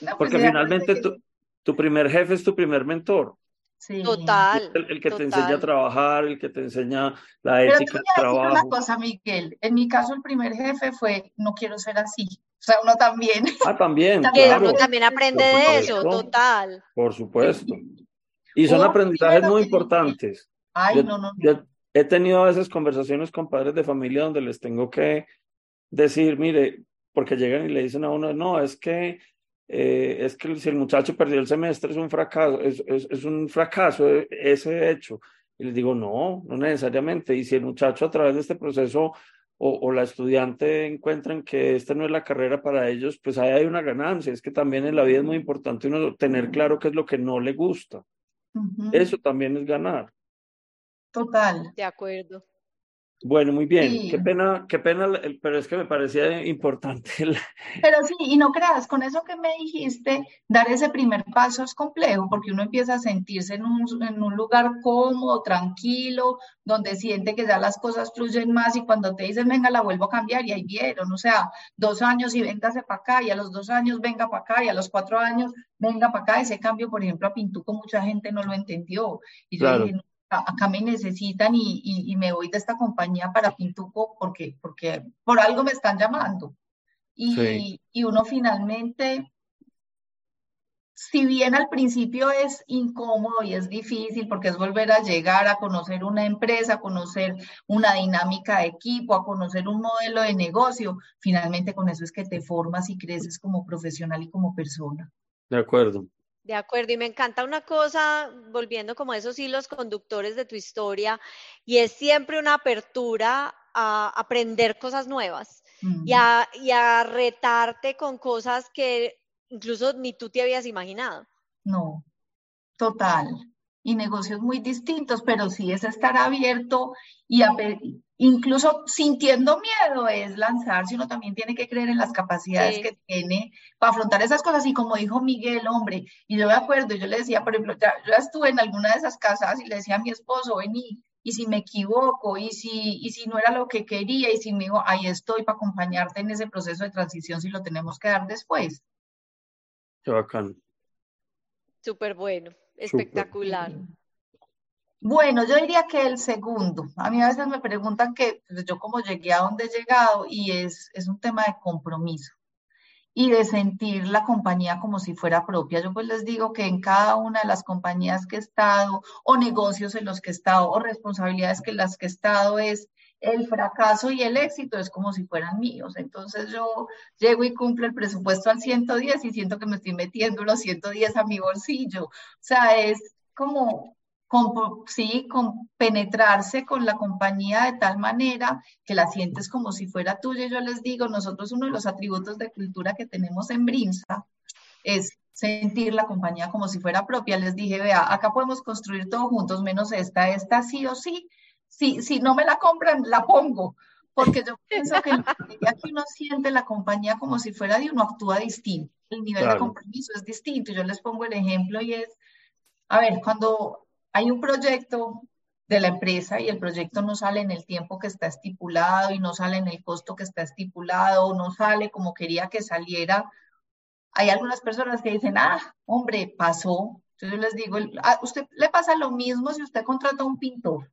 S1: Pues porque finalmente tu, tu, primer jefe es tu primer mentor.
S3: Sí. Total.
S1: El, que te enseña a trabajar, el que te enseña la ética del trabajo.
S2: una cosa, Miguel. En mi caso, el primer jefe fue, no quiero ser así. O sea, uno también.
S1: Ah, también.
S3: uno también aprende de eso, total.
S1: Por supuesto. Y son aprendizajes muy importantes.
S2: Ay, no, no.
S1: he tenido a veces conversaciones con padres de familia donde les tengo que decir, mire, porque llegan y le dicen a uno, no, es que eh, es que si el muchacho perdió el semestre es un fracaso, es, es, es, un fracaso ese hecho. Y les digo, no, no necesariamente. Y si el muchacho a través de este proceso o, o, la estudiante encuentran que esta no es la carrera para ellos, pues ahí hay una ganancia. Es que también en la vida es muy importante uno tener claro qué es lo que no le gusta. Eso también es ganar.
S2: Total.
S3: De acuerdo.
S1: Bueno, muy bien. Qué pena, qué pena, pero es que me parecía importante.
S2: Pero sí, y no creas, con eso que me dijiste, dar ese primer paso es complejo, porque uno empieza a sentirse en un, en un lugar cómodo, tranquilo, donde siente que ya las cosas fluyen más y cuando te dicen, venga, la vuelvo a cambiar, y ahí vieron, o sea, dos años y véngase para acá, y a los dos años venga para acá, y a los cuatro años venga para acá. Ese cambio, por ejemplo, a Pintuco mucha gente no lo entendió. Y yo dije, acá me necesitan y, y, me voy de esta compañía para Pintuco porque, porque por algo me están llamando. Y, y uno finalmente, si bien al principio es incómodo y es difícil porque es volver a llegar a conocer una empresa, a conocer una dinámica de equipo, a conocer un modelo de negocio, finalmente con eso es que te formas y creces como profesional y como persona.
S1: De acuerdo.
S3: De acuerdo, y me encanta una cosa, volviendo como esos hilos conductores de tu historia, y es siempre una apertura a aprender cosas nuevas y, a, y a retarte con cosas que incluso ni tú te habías imaginado.
S2: No, total y negocios muy distintos, pero sí es estar abierto y incluso sintiendo miedo es lanzarse, uno también tiene que creer en las capacidades que tiene para afrontar esas cosas y como dijo Miguel, hombre, y yo me acuerdo, yo le decía, por ejemplo, ya, yo estuve en alguna de esas casas y le decía a mi esposo, vení, y si me equivoco, y si, y si no era lo que quería, y si me dijo, ahí estoy para acompañarte en ese proceso de transición si lo tenemos que dar después.
S1: Qué bacán.
S3: Súper bueno. Espectacular.
S2: Bueno, yo diría que el segundo. A mí a veces me preguntan que pues, yo como llegué a donde he llegado y es, es un tema de compromiso y de sentir la compañía como si fuera propia. Yo pues les digo que en cada una de las compañías que he estado o negocios en los que he estado o responsabilidades que las que he estado es el fracaso y el éxito es como si fueran míos. Entonces yo llego y cumplo el presupuesto al 110 y siento que me estoy metiendo los 110 a mi bolsillo. O sea, es como, sí, con penetrarse con la compañía de tal manera que la sientes como si fuera tuya. Yo les digo, nosotros uno de los atributos de cultura que tenemos en Brinza es sentir la compañía como si fuera propia. Les dije, vea, acá podemos construir todo juntos, menos esta, esta sí o sí, si, si no me la compran, la pongo, porque yo pienso que ya que uno siente la compañía como si fuera de uno, actúa distinto. El nivel de compromiso es distinto. Yo les pongo el ejemplo y es, a ver, cuando hay un proyecto de la empresa y el proyecto no sale en el tiempo que está estipulado y no sale en el costo que está estipulado o no sale como quería que saliera, hay algunas personas que dicen, ah, hombre, pasó. Entonces yo les digo, a usted le pasa lo mismo si usted contrata a un pintor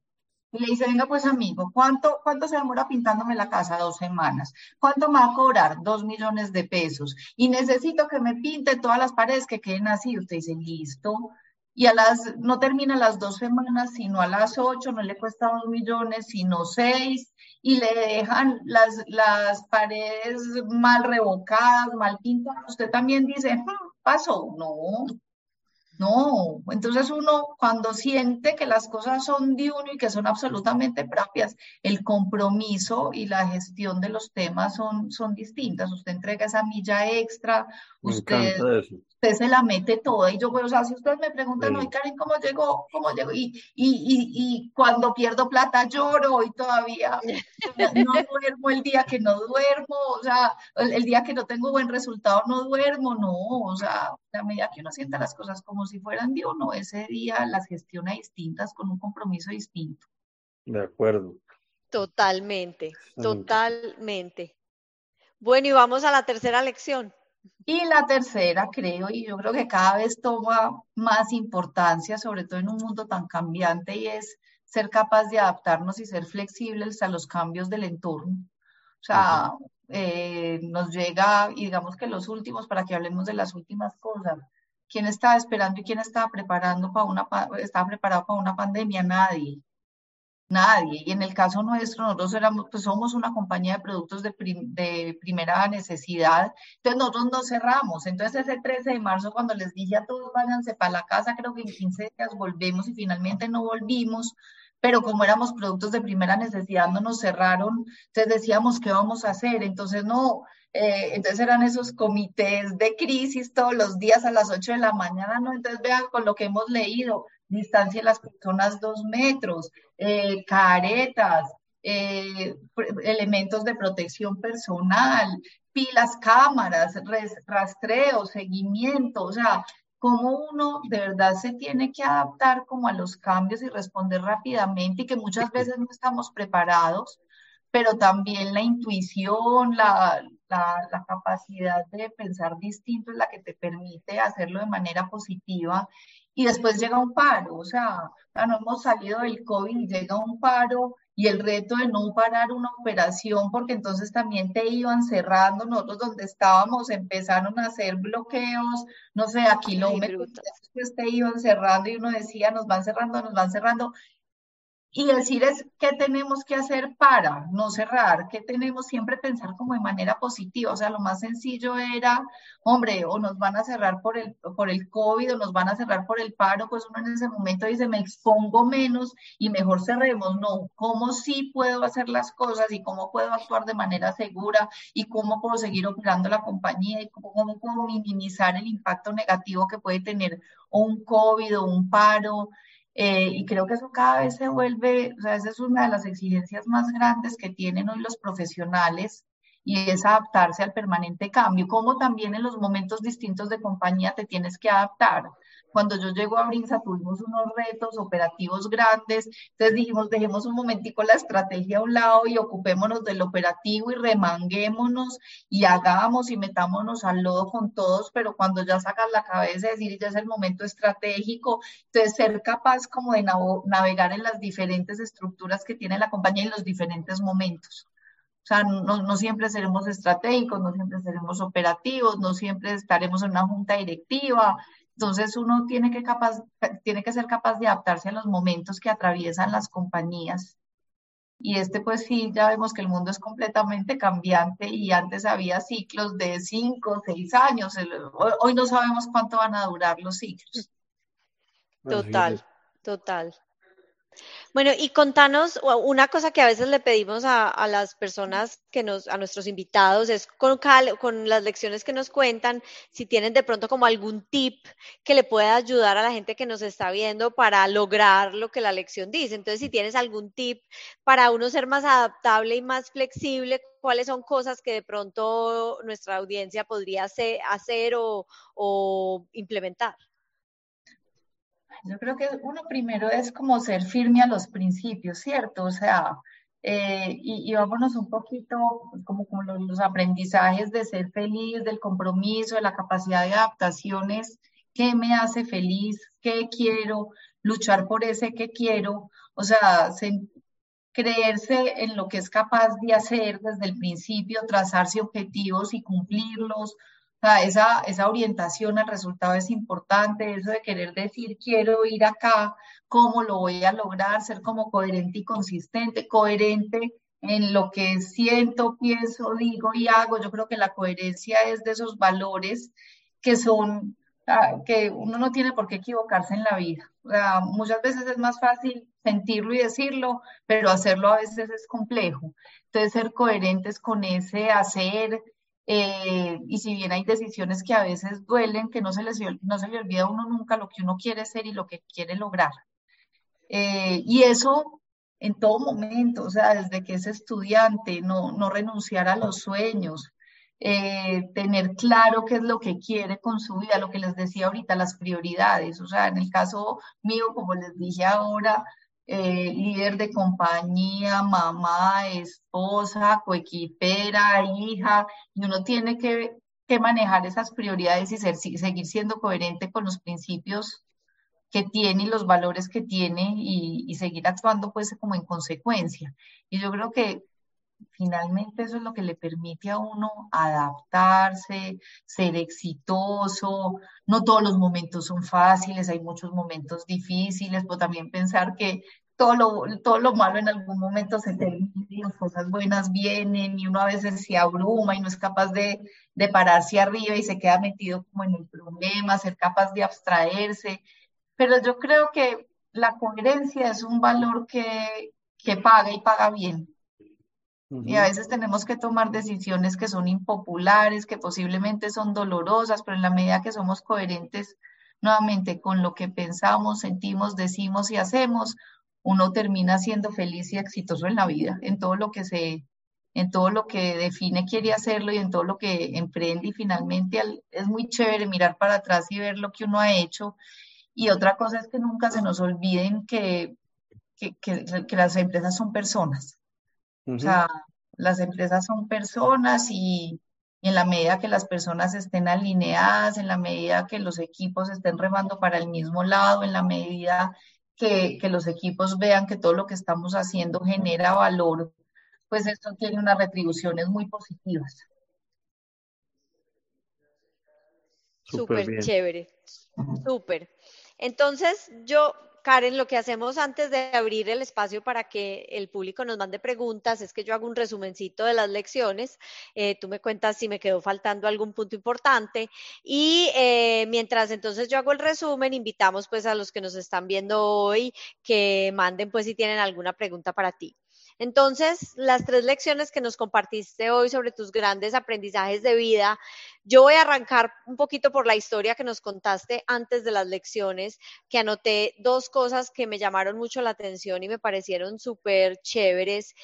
S2: y le dice, venga pues amigo, ¿cuánto, ¿cuánto se demora pintándome la casa? Dos semanas. ¿Cuánto me va a cobrar? Dos millones de pesos. Y necesito que me pinte todas las paredes que queden así. Usted dice, listo. Y a las, no termina las dos semanas, sino a las ocho, no le cuesta dos millones, sino seis. Y le dejan las, las paredes mal revocadas, mal pintadas. Usted también dice, hmm, pasó. No, No, entonces uno cuando siente que las cosas son de uno y que son absolutamente propias, el compromiso y la gestión de los temas son, son distintas. Usted entrega esa milla extra, usted, usted se la mete toda. Y yo, pues, o sea, si ustedes me preguntan, hoy Karen, ¿cómo llegó? ¿Cómo llegó? Y, y, y, y, cuando pierdo plata lloro y todavía no, duermo el día que no duermo, o sea, el, el, día que no tengo buen resultado no duermo, no, o sea, a medida que uno sienta las cosas como si fueran de uno, ese día las gestiona distintas con un compromiso distinto.
S1: De acuerdo.
S3: Totalmente, totalmente. Bueno, y vamos a la tercera lección.
S2: Y la tercera, creo, y yo creo que cada vez toma más importancia, sobre todo en un mundo tan cambiante, y es ser capaz de adaptarnos y ser flexibles a los cambios del entorno. O sea, eh, nos llega, y digamos que los últimos, para que hablemos de las últimas cosas, ¿quién estaba esperando y quién estaba preparando para una, estaba preparado para una pandemia? Nadie nadie. Y en el caso nuestro, nosotros éramos, pues somos una compañía de productos de, de, primera necesidad, entonces nosotros no cerramos. Entonces ese 13 de marzo, cuando les dije a todos váyanse para la casa, creo que en 15 días volvemos y finalmente no volvimos, pero como éramos productos de primera necesidad, no nos cerraron, entonces decíamos, ¿qué vamos a hacer? Entonces no, eh, entonces eran esos comités de crisis todos los días a las 8 de la mañana, ¿no? Entonces vean con lo que hemos leído, distancia de las personas dos metros, eh, caretas, eh, elementos de protección personal, pilas, cámaras, rastreo, seguimiento, o sea, cómo uno de verdad se tiene que adaptar como a los cambios y responder rápidamente y que muchas veces no estamos preparados, pero también la intuición, la, la, la, capacidad de pensar distinto es la que te permite hacerlo de manera positiva y después llega un paro, o sea, no hemos salido del COVID y llega un paro y el reto de no parar una operación, porque entonces también te iban cerrando, nosotros donde estábamos empezaron a hacer bloqueos, no sé, a kilómetros, después te iban cerrando y uno decía, nos van cerrando, nos van cerrando, y decir es qué tenemos que hacer para no cerrar, qué tenemos siempre pensar como de manera positiva. O sea, lo más sencillo era, hombre, o nos van a cerrar por el, por el COVID o nos van a cerrar por el paro, pues uno en ese momento dice, me expongo menos y mejor cerremos. No, ¿cómo sí puedo hacer las cosas y cómo puedo actuar de manera segura y cómo puedo seguir operando la compañía y cómo, cómo puedo minimizar el impacto negativo que puede tener un COVID o un paro? Eh, y creo que eso cada vez se vuelve, o sea, esa es una de las exigencias más grandes que tienen hoy los profesionales y es adaptarse al permanente cambio, como también en los momentos distintos de compañía te tienes que adaptar. Cuando yo llego a Brinza tuvimos unos retos operativos grandes, entonces dijimos, dejemos un momentico la estrategia a un lado y ocupémonos del operativo y remanguémonos y hagamos y metámonos al lodo con todos, pero cuando ya sacas la cabeza, decir, ya es el momento estratégico, entonces ser capaz como de navegar en las diferentes estructuras que tiene la compañía en los diferentes momentos. O sea, no, no, siempre seremos estratégicos, no siempre seremos operativos, no siempre estaremos en una junta directiva, entonces uno tiene que, capaz, tiene que ser capaz de adaptarse a los momentos que atraviesan las compañías. Y este pues sí, ya vemos que el mundo es completamente cambiante y antes había ciclos de cinco, seis años. Hoy no sabemos cuánto van a durar los ciclos.
S3: Total, total. Bueno, y contanos una cosa que a veces le pedimos a, las personas que nos, a nuestros invitados, es con, con las lecciones que nos cuentan, si tienen de pronto como algún tip que le pueda ayudar a la gente que nos está viendo para lograr lo que la lección dice. Entonces, si tienes algún tip para uno ser más adaptable y más flexible, ¿cuáles son cosas que de pronto nuestra audiencia podría hacer, hacer o implementar?
S2: Yo creo que uno primero es como ser firme a los principios, ¿cierto? O sea, eh, y, vámonos un poquito como, los, aprendizajes de ser feliz, del compromiso, de la capacidad de adaptaciones, qué me hace feliz, qué quiero, luchar por ese que quiero, o sea, creerse en lo que es capaz de hacer desde el principio, trazarse objetivos y cumplirlos, esa, esa orientación al resultado es importante, eso de querer decir quiero ir acá, cómo lo voy a lograr, ser como coherente y consistente, coherente en lo que siento, pienso, digo y hago. Yo creo que la coherencia es de esos valores que son que uno no tiene por qué equivocarse en la vida. muchas veces es más fácil sentirlo y decirlo, pero hacerlo a veces es complejo. Entonces, ser coherentes con ese hacer, eh, y si bien hay decisiones que a veces duelen, que no se, les, no se le olvida a uno nunca lo que uno quiere ser y lo que quiere lograr. Eh, y eso en todo momento, o sea, desde que es estudiante, no, no renunciar a los sueños, eh, tener claro qué es lo que quiere con su vida, lo que les decía ahorita, las prioridades. O sea, en el caso mío, como les dije ahora, eh, líder de compañía, mamá, esposa, coequipera, hija, y uno tiene que, que manejar esas prioridades y ser, seguir siendo coherente con los principios que tiene y los valores que tiene y, y, seguir actuando pues como en consecuencia. Y yo creo que finalmente eso es lo que le permite a uno adaptarse, ser exitoso. No todos los momentos son fáciles, hay muchos momentos difíciles, pero también pensar que todo lo, todo lo malo en algún momento se termina y las cosas buenas vienen y uno a veces se abruma y no es capaz de, de pararse arriba y se queda metido como en el problema, ser capaz de abstraerse. Pero yo creo que la coherencia es un valor que, que paga y paga bien. Y a veces tenemos que tomar decisiones que son impopulares, que posiblemente son dolorosas, pero en la medida que somos coherentes nuevamente con lo que pensamos, sentimos, decimos y hacemos, uno termina siendo feliz y exitoso en la vida, en todo lo que se, en todo lo que define quiere hacerlo y en todo lo que emprende y finalmente es muy chévere mirar para atrás y ver lo que uno ha hecho. Y otra cosa es que nunca se nos olviden que, que, que las empresas son personas o sea, las empresas son personas y, en la medida que las personas estén alineadas, en la medida que los equipos estén remando para el mismo lado, en la medida que, que, los equipos vean que todo lo que estamos haciendo genera valor, pues esto tiene unas retribuciones muy positivas.
S3: Súper chévere, súper. Entonces, yo Karen, lo que hacemos antes de abrir el espacio para que el público nos mande preguntas es que yo hago un resumencito de las lecciones. Eh, tú me cuentas si me quedó faltando algún punto importante. Y eh, mientras entonces yo hago el resumen, invitamos pues a los que nos están viendo hoy que manden pues si tienen alguna pregunta para ti. Entonces, las tres lecciones que nos compartiste hoy sobre tus grandes aprendizajes de vida, yo voy a arrancar un poquito por la historia que nos contaste antes de las lecciones, que anoté dos cosas que me llamaron mucho la atención y me parecieron súper chéveres.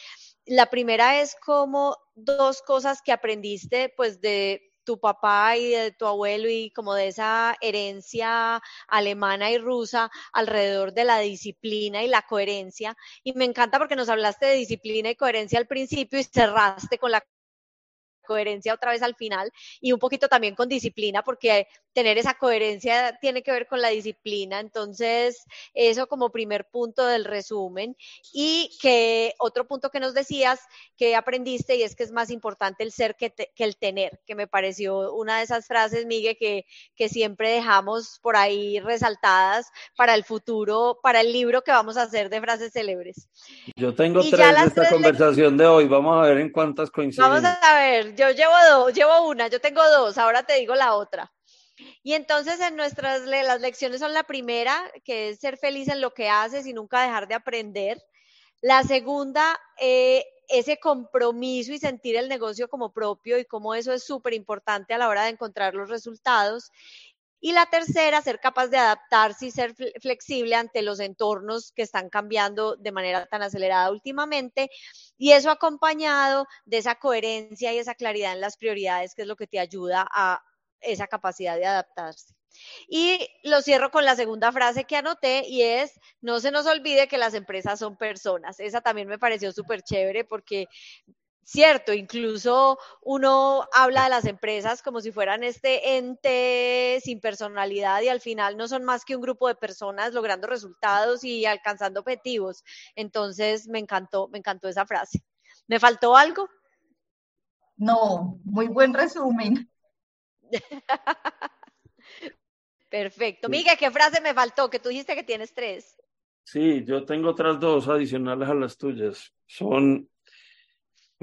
S3: La primera es como dos cosas que aprendiste pues de tu papá y de tu abuelo y como de esa herencia alemana y rusa alrededor de la disciplina y la coherencia. Y me encanta porque nos hablaste de disciplina y coherencia al principio y cerraste con la coherencia otra vez al final y un poquito también con disciplina, porque tener esa coherencia tiene que ver con la disciplina. Entonces, eso como primer punto del resumen. Y que otro punto que nos decías que aprendiste y es que es más importante el ser que, el tener, que me pareció una de esas frases, Miguel, que, que siempre dejamos por ahí resaltadas para el futuro, para el libro que vamos a hacer de frases célebres.
S1: Yo tengo tres de esta conversación de hoy, vamos a ver en cuántas coinciden.
S3: Vamos a ver, yo llevo dos, llevo una, yo tengo dos, ahora te digo la otra. Y entonces en nuestras las lecciones son la primera, que es ser feliz en lo que haces y nunca dejar de aprender. La segunda, eh, ese compromiso y sentir el negocio como propio y cómo eso es súper importante a la hora de encontrar los resultados. Y la tercera, ser capaz de adaptarse y ser flexible ante los entornos que están cambiando de manera tan acelerada últimamente. Y eso acompañado de esa coherencia y esa claridad en las prioridades, que es lo que te ayuda a esa capacidad de adaptarse. Y lo cierro con la segunda frase que anoté y es, no se nos olvide que las empresas son personas. Esa también me pareció súper chévere porque Cierto, incluso uno habla de las empresas como si fueran este ente sin personalidad y al final no son más que un grupo de personas logrando resultados y alcanzando objetivos. Entonces me encantó, me encantó esa frase. ¿Me faltó algo?
S2: No, muy buen resumen.
S3: Perfecto. Miguel, ¿qué frase me faltó? Que tú dijiste que tienes tres.
S1: Sí, yo tengo otras dos adicionales a las tuyas. Son,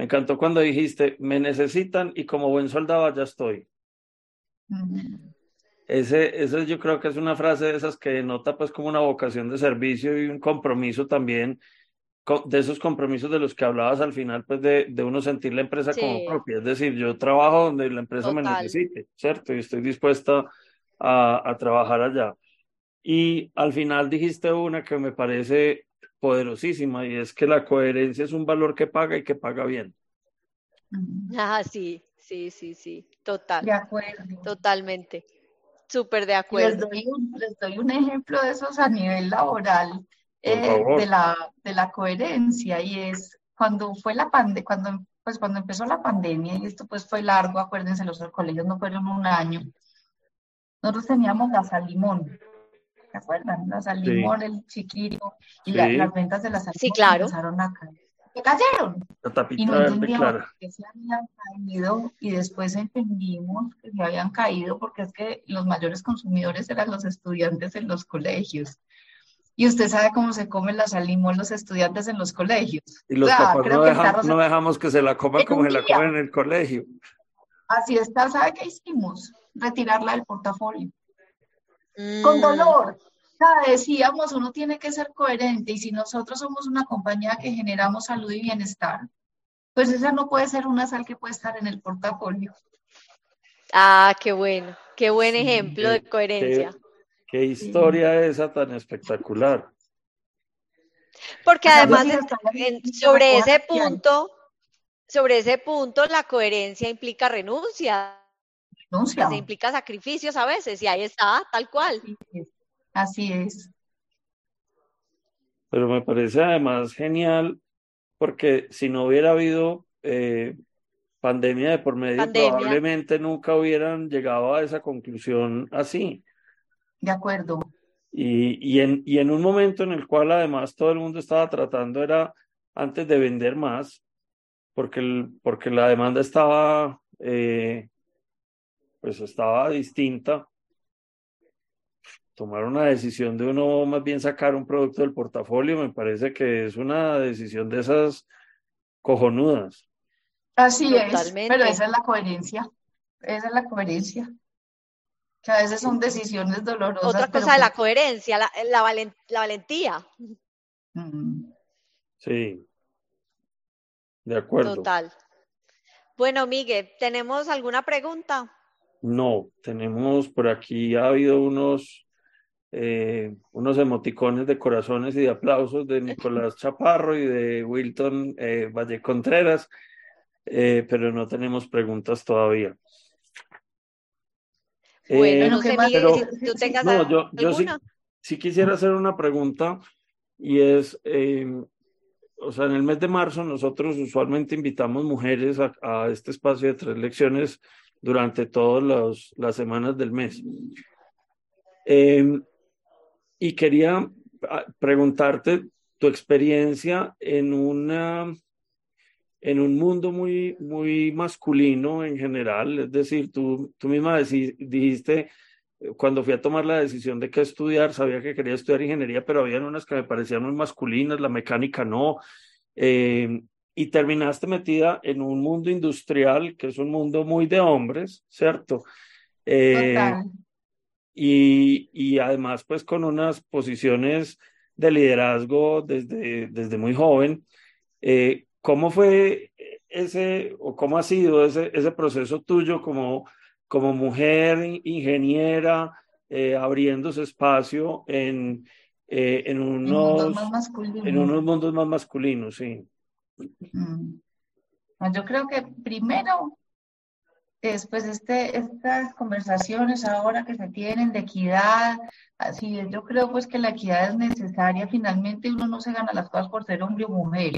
S1: me encantó cuando dijiste, me necesitan y como buen soldado ya estoy. ese, ese yo creo que es una frase de esas que denota pues como una vocación de servicio y un compromiso también de esos compromisos de los que hablabas al final, pues de, de uno sentir la empresa como propia. Es decir, yo trabajo donde la empresa me necesite, ¿cierto? Y estoy dispuesta a, a, trabajar allá. Y al final dijiste una que me parece poderosísima y es que la coherencia es un valor que paga y que paga bien.
S3: Ah, sí, sí, sí, sí, total.
S2: De acuerdo.
S3: Totalmente. Súper de acuerdo.
S2: Les doy, un, les doy un ejemplo de esos a nivel laboral eh, de, la, de la coherencia y es cuando fue la pandemia, cuando, pues cuando empezó la pandemia y esto pues fue largo, acuérdense, los colegios no fueron un año, nosotros teníamos la sal limón, ¿se acuerdan? La sal limón, el chiquito y las ventas de la sal
S3: sí, claro.
S2: empezaron a caer. Se cayeron. y no entendíamos que se habían caído y después entendimos que se habían caído porque es que los mayores consumidores eran los estudiantes en los colegios. Y usted sabe cómo se comen la salimos los estudiantes en los colegios.
S1: Y los papás no, dejamos que se la coman como se la comen en el colegio.
S2: Así está, ¿sabe qué hicimos? Retirarla del portafolio. Con mm. dolor. decíamos, uno tiene que ser coherente y si nosotros somos una compañía que generamos salud y bienestar, pues esa no puede ser una sal que puede estar en el portafolio.
S3: Ah, qué bueno, qué buen ejemplo de coherencia.
S1: Qué historia esa tan espectacular.
S3: Porque además sobre ese punto, sobre ese punto la coherencia implica renuncia. Renuncia. Se implica sacrificios a veces y ahí está, tal cual.
S2: Así es.
S1: Pero me parece además genial porque si no hubiera habido eh, pandemia de por medio, probablemente nunca hubieran llegado a esa conclusión así.
S2: De acuerdo.
S1: Y, y, en, y en un momento en el cual además todo el mundo estaba tratando era antes de vender más, porque, el, porque la demanda estaba, eh, pues estaba distinta, tomar una decisión de uno más bien sacar un producto del portafolio me parece que es una decisión de esas cojonudas.
S2: Así es, pero esa es la coherencia, esa es la coherencia que a veces son decisiones dolorosas.
S3: Otra cosa de la coherencia, la, la, valentía.
S1: Mm. Sí, de acuerdo.
S3: Total. Bueno, Miguel, ¿tenemos alguna pregunta?
S1: No, tenemos por aquí, ha habido unos, eh, unos emoticones de corazones y de aplausos de Nicolás Chaparro y de Wilton eh, Valle Contreras, eh, pero no tenemos preguntas todavía.
S3: Bueno, no sé, Miguel, si tú tengas no,
S1: yo, yo sí, quisiera hacer una pregunta y es, o sea, en el mes de marzo nosotros usualmente invitamos mujeres a, este espacio de tres lecciones durante todas las semanas del mes. Em, y quería ah, preguntarte tu experiencia en una en un mundo muy, muy masculino en general, es decir, tú, tú misma dijiste, cuando fui a tomar la decisión de qué estudiar, sabía que quería estudiar ingeniería, pero había unas que me parecían muy masculinas, la mecánica no, eh, y terminaste metida en un mundo industrial, que es un mundo muy de hombres, ¿cierto? Eh, y, y además, pues con unas posiciones de liderazgo desde, desde muy joven. Eh, ¿Cómo fue ese, o cómo ha sido ese, ese proceso tuyo como, como mujer ingeniera, eh, abriendo su espacio en, eh, en, unos, en, unos mundos más masculinos, sí?
S2: Mm. Yo creo que primero después este, estas conversaciones ahora que se tienen de equidad, así yo creo pues que la equidad es necesaria, finalmente uno no se gana las cosas por ser hombre o mujer,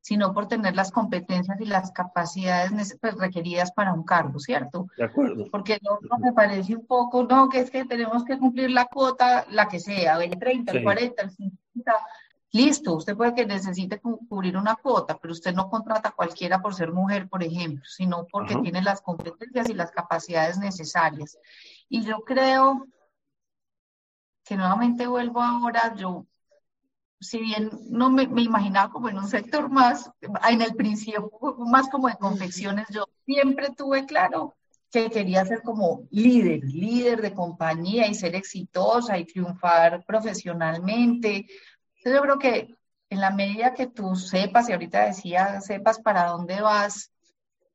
S2: sino por tener las competencias y las capacidades pues, requeridas para un cargo, ¿cierto?
S1: De acuerdo.
S2: Porque no me parece un poco, no, que es que tenemos que cumplir la cuota, la que sea, el 30, el 40, el 50. Listo, usted puede que necesite cubrir una cuota, pero usted no contrata a cualquiera por ser mujer, por ejemplo, sino porque tiene las competencias y las capacidades necesarias. Y yo creo que nuevamente vuelvo ahora, yo si bien no me, imaginaba como en un sector más, en el principio, más como de confecciones, yo siempre tuve claro que quería ser como líder, líder de compañía y ser exitosa y triunfar profesionalmente. Entonces yo creo que en la medida que tú sepas, y ahorita decía, sepas para dónde vas,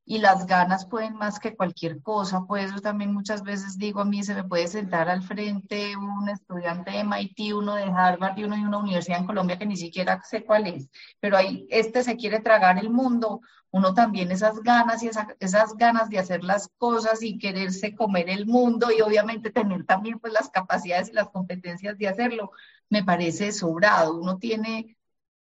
S2: y las ganas pueden más que cualquier cosa. Pues yo también muchas veces digo a mí, se me puede sentar al frente un estudiante de MIT, uno de Harvard y uno de una universidad en Colombia que ni siquiera sé cuál es, pero ahí este se quiere tragar el mundo, uno también esas ganas y esas ganas de hacer las cosas y quererse comer el mundo y obviamente tener también pues las capacidades y las competencias de hacerlo, me parece sobrado. Uno tiene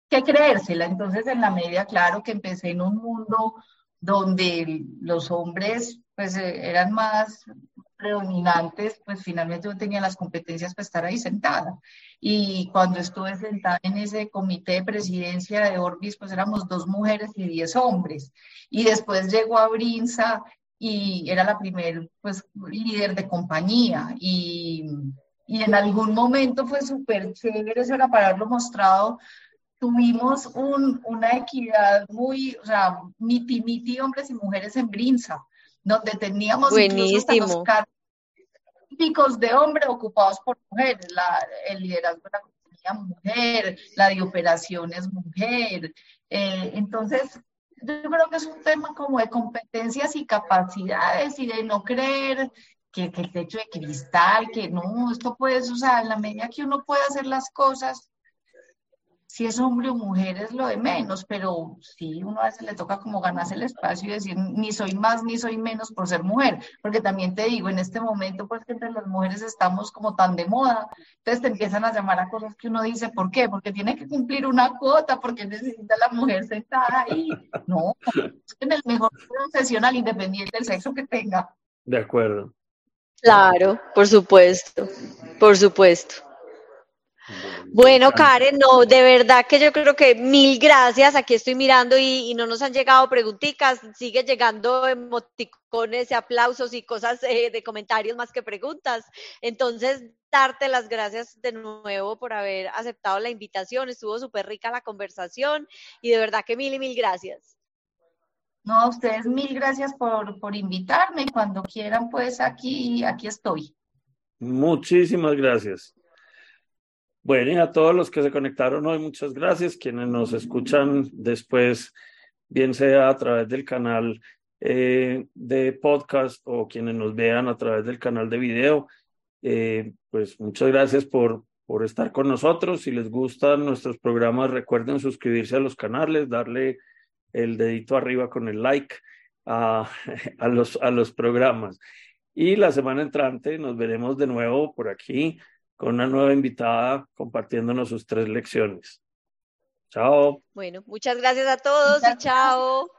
S2: que creérsela. Entonces, en la media, claro que empecé en un mundo donde los hombres pues eh, eran más predominantes, pues finalmente yo tenía las competencias para estar ahí sentada. Y cuando estuve sentada en ese comité de presidencia de Orbis, pues éramos dos mujeres y diez hombres. Y después llegó a Brinza y era la primer pues líder de compañía y, y en algún momento fue súper chévere, eso era para haberlo mostrado tuvimos un, una equidad muy, o sea, miti miti hombres y mujeres en Brinza, donde teníamos
S3: Buenísimo.
S2: los cargos típicos de hombre ocupados por mujeres, la, el liderazgo de la compañía mujer, la de operaciones mujer. Eh, entonces, yo creo que es un tema como de competencias y capacidades y de no creer que, que el techo de cristal, que no, esto puede, o sea, en la medida que uno puede hacer las cosas, si es hombre o mujer es lo de menos, pero sí, uno a veces le toca como ganarse el espacio y decir, ni soy más ni soy menos por ser mujer, porque también te digo, en este momento, pues que entre las mujeres estamos como tan de moda, entonces te empiezan a llamar a cosas que uno dice, ¿por qué? Porque tiene que cumplir una cuota, porque necesita la mujer sentada ahí. No, en el mejor profesional, independiente del sexo que tenga.
S1: De acuerdo.
S3: Claro, por supuesto, por supuesto. Bueno, Karen, no, de verdad que yo creo que mil gracias. Aquí estoy mirando y, no nos han llegado preguntitas, sigue llegando emoticones y aplausos y cosas eh, de comentarios más que preguntas. Entonces, darte las gracias de nuevo por haber aceptado la invitación. Estuvo súper rica la conversación y de verdad que mil y mil gracias.
S2: No, a ustedes mil gracias por, por invitarme. Cuando quieran, pues aquí, aquí estoy.
S1: Muchísimas gracias. Bueno, y a todos los que se conectaron hoy, muchas gracias. Quienes nos escuchan después, bien sea a través del canal eh, de podcast o quienes nos vean a través del canal de video, eh, pues muchas gracias por, por estar con nosotros. Si les gustan nuestros programas, recuerden suscribirse a los canales, darle el dedito arriba con el like a, a, los, a los programas. Y la semana entrante nos veremos de nuevo por aquí con una nueva invitada compartiéndonos sus tres lecciones. Chao.
S3: Bueno, muchas gracias a todos y chao.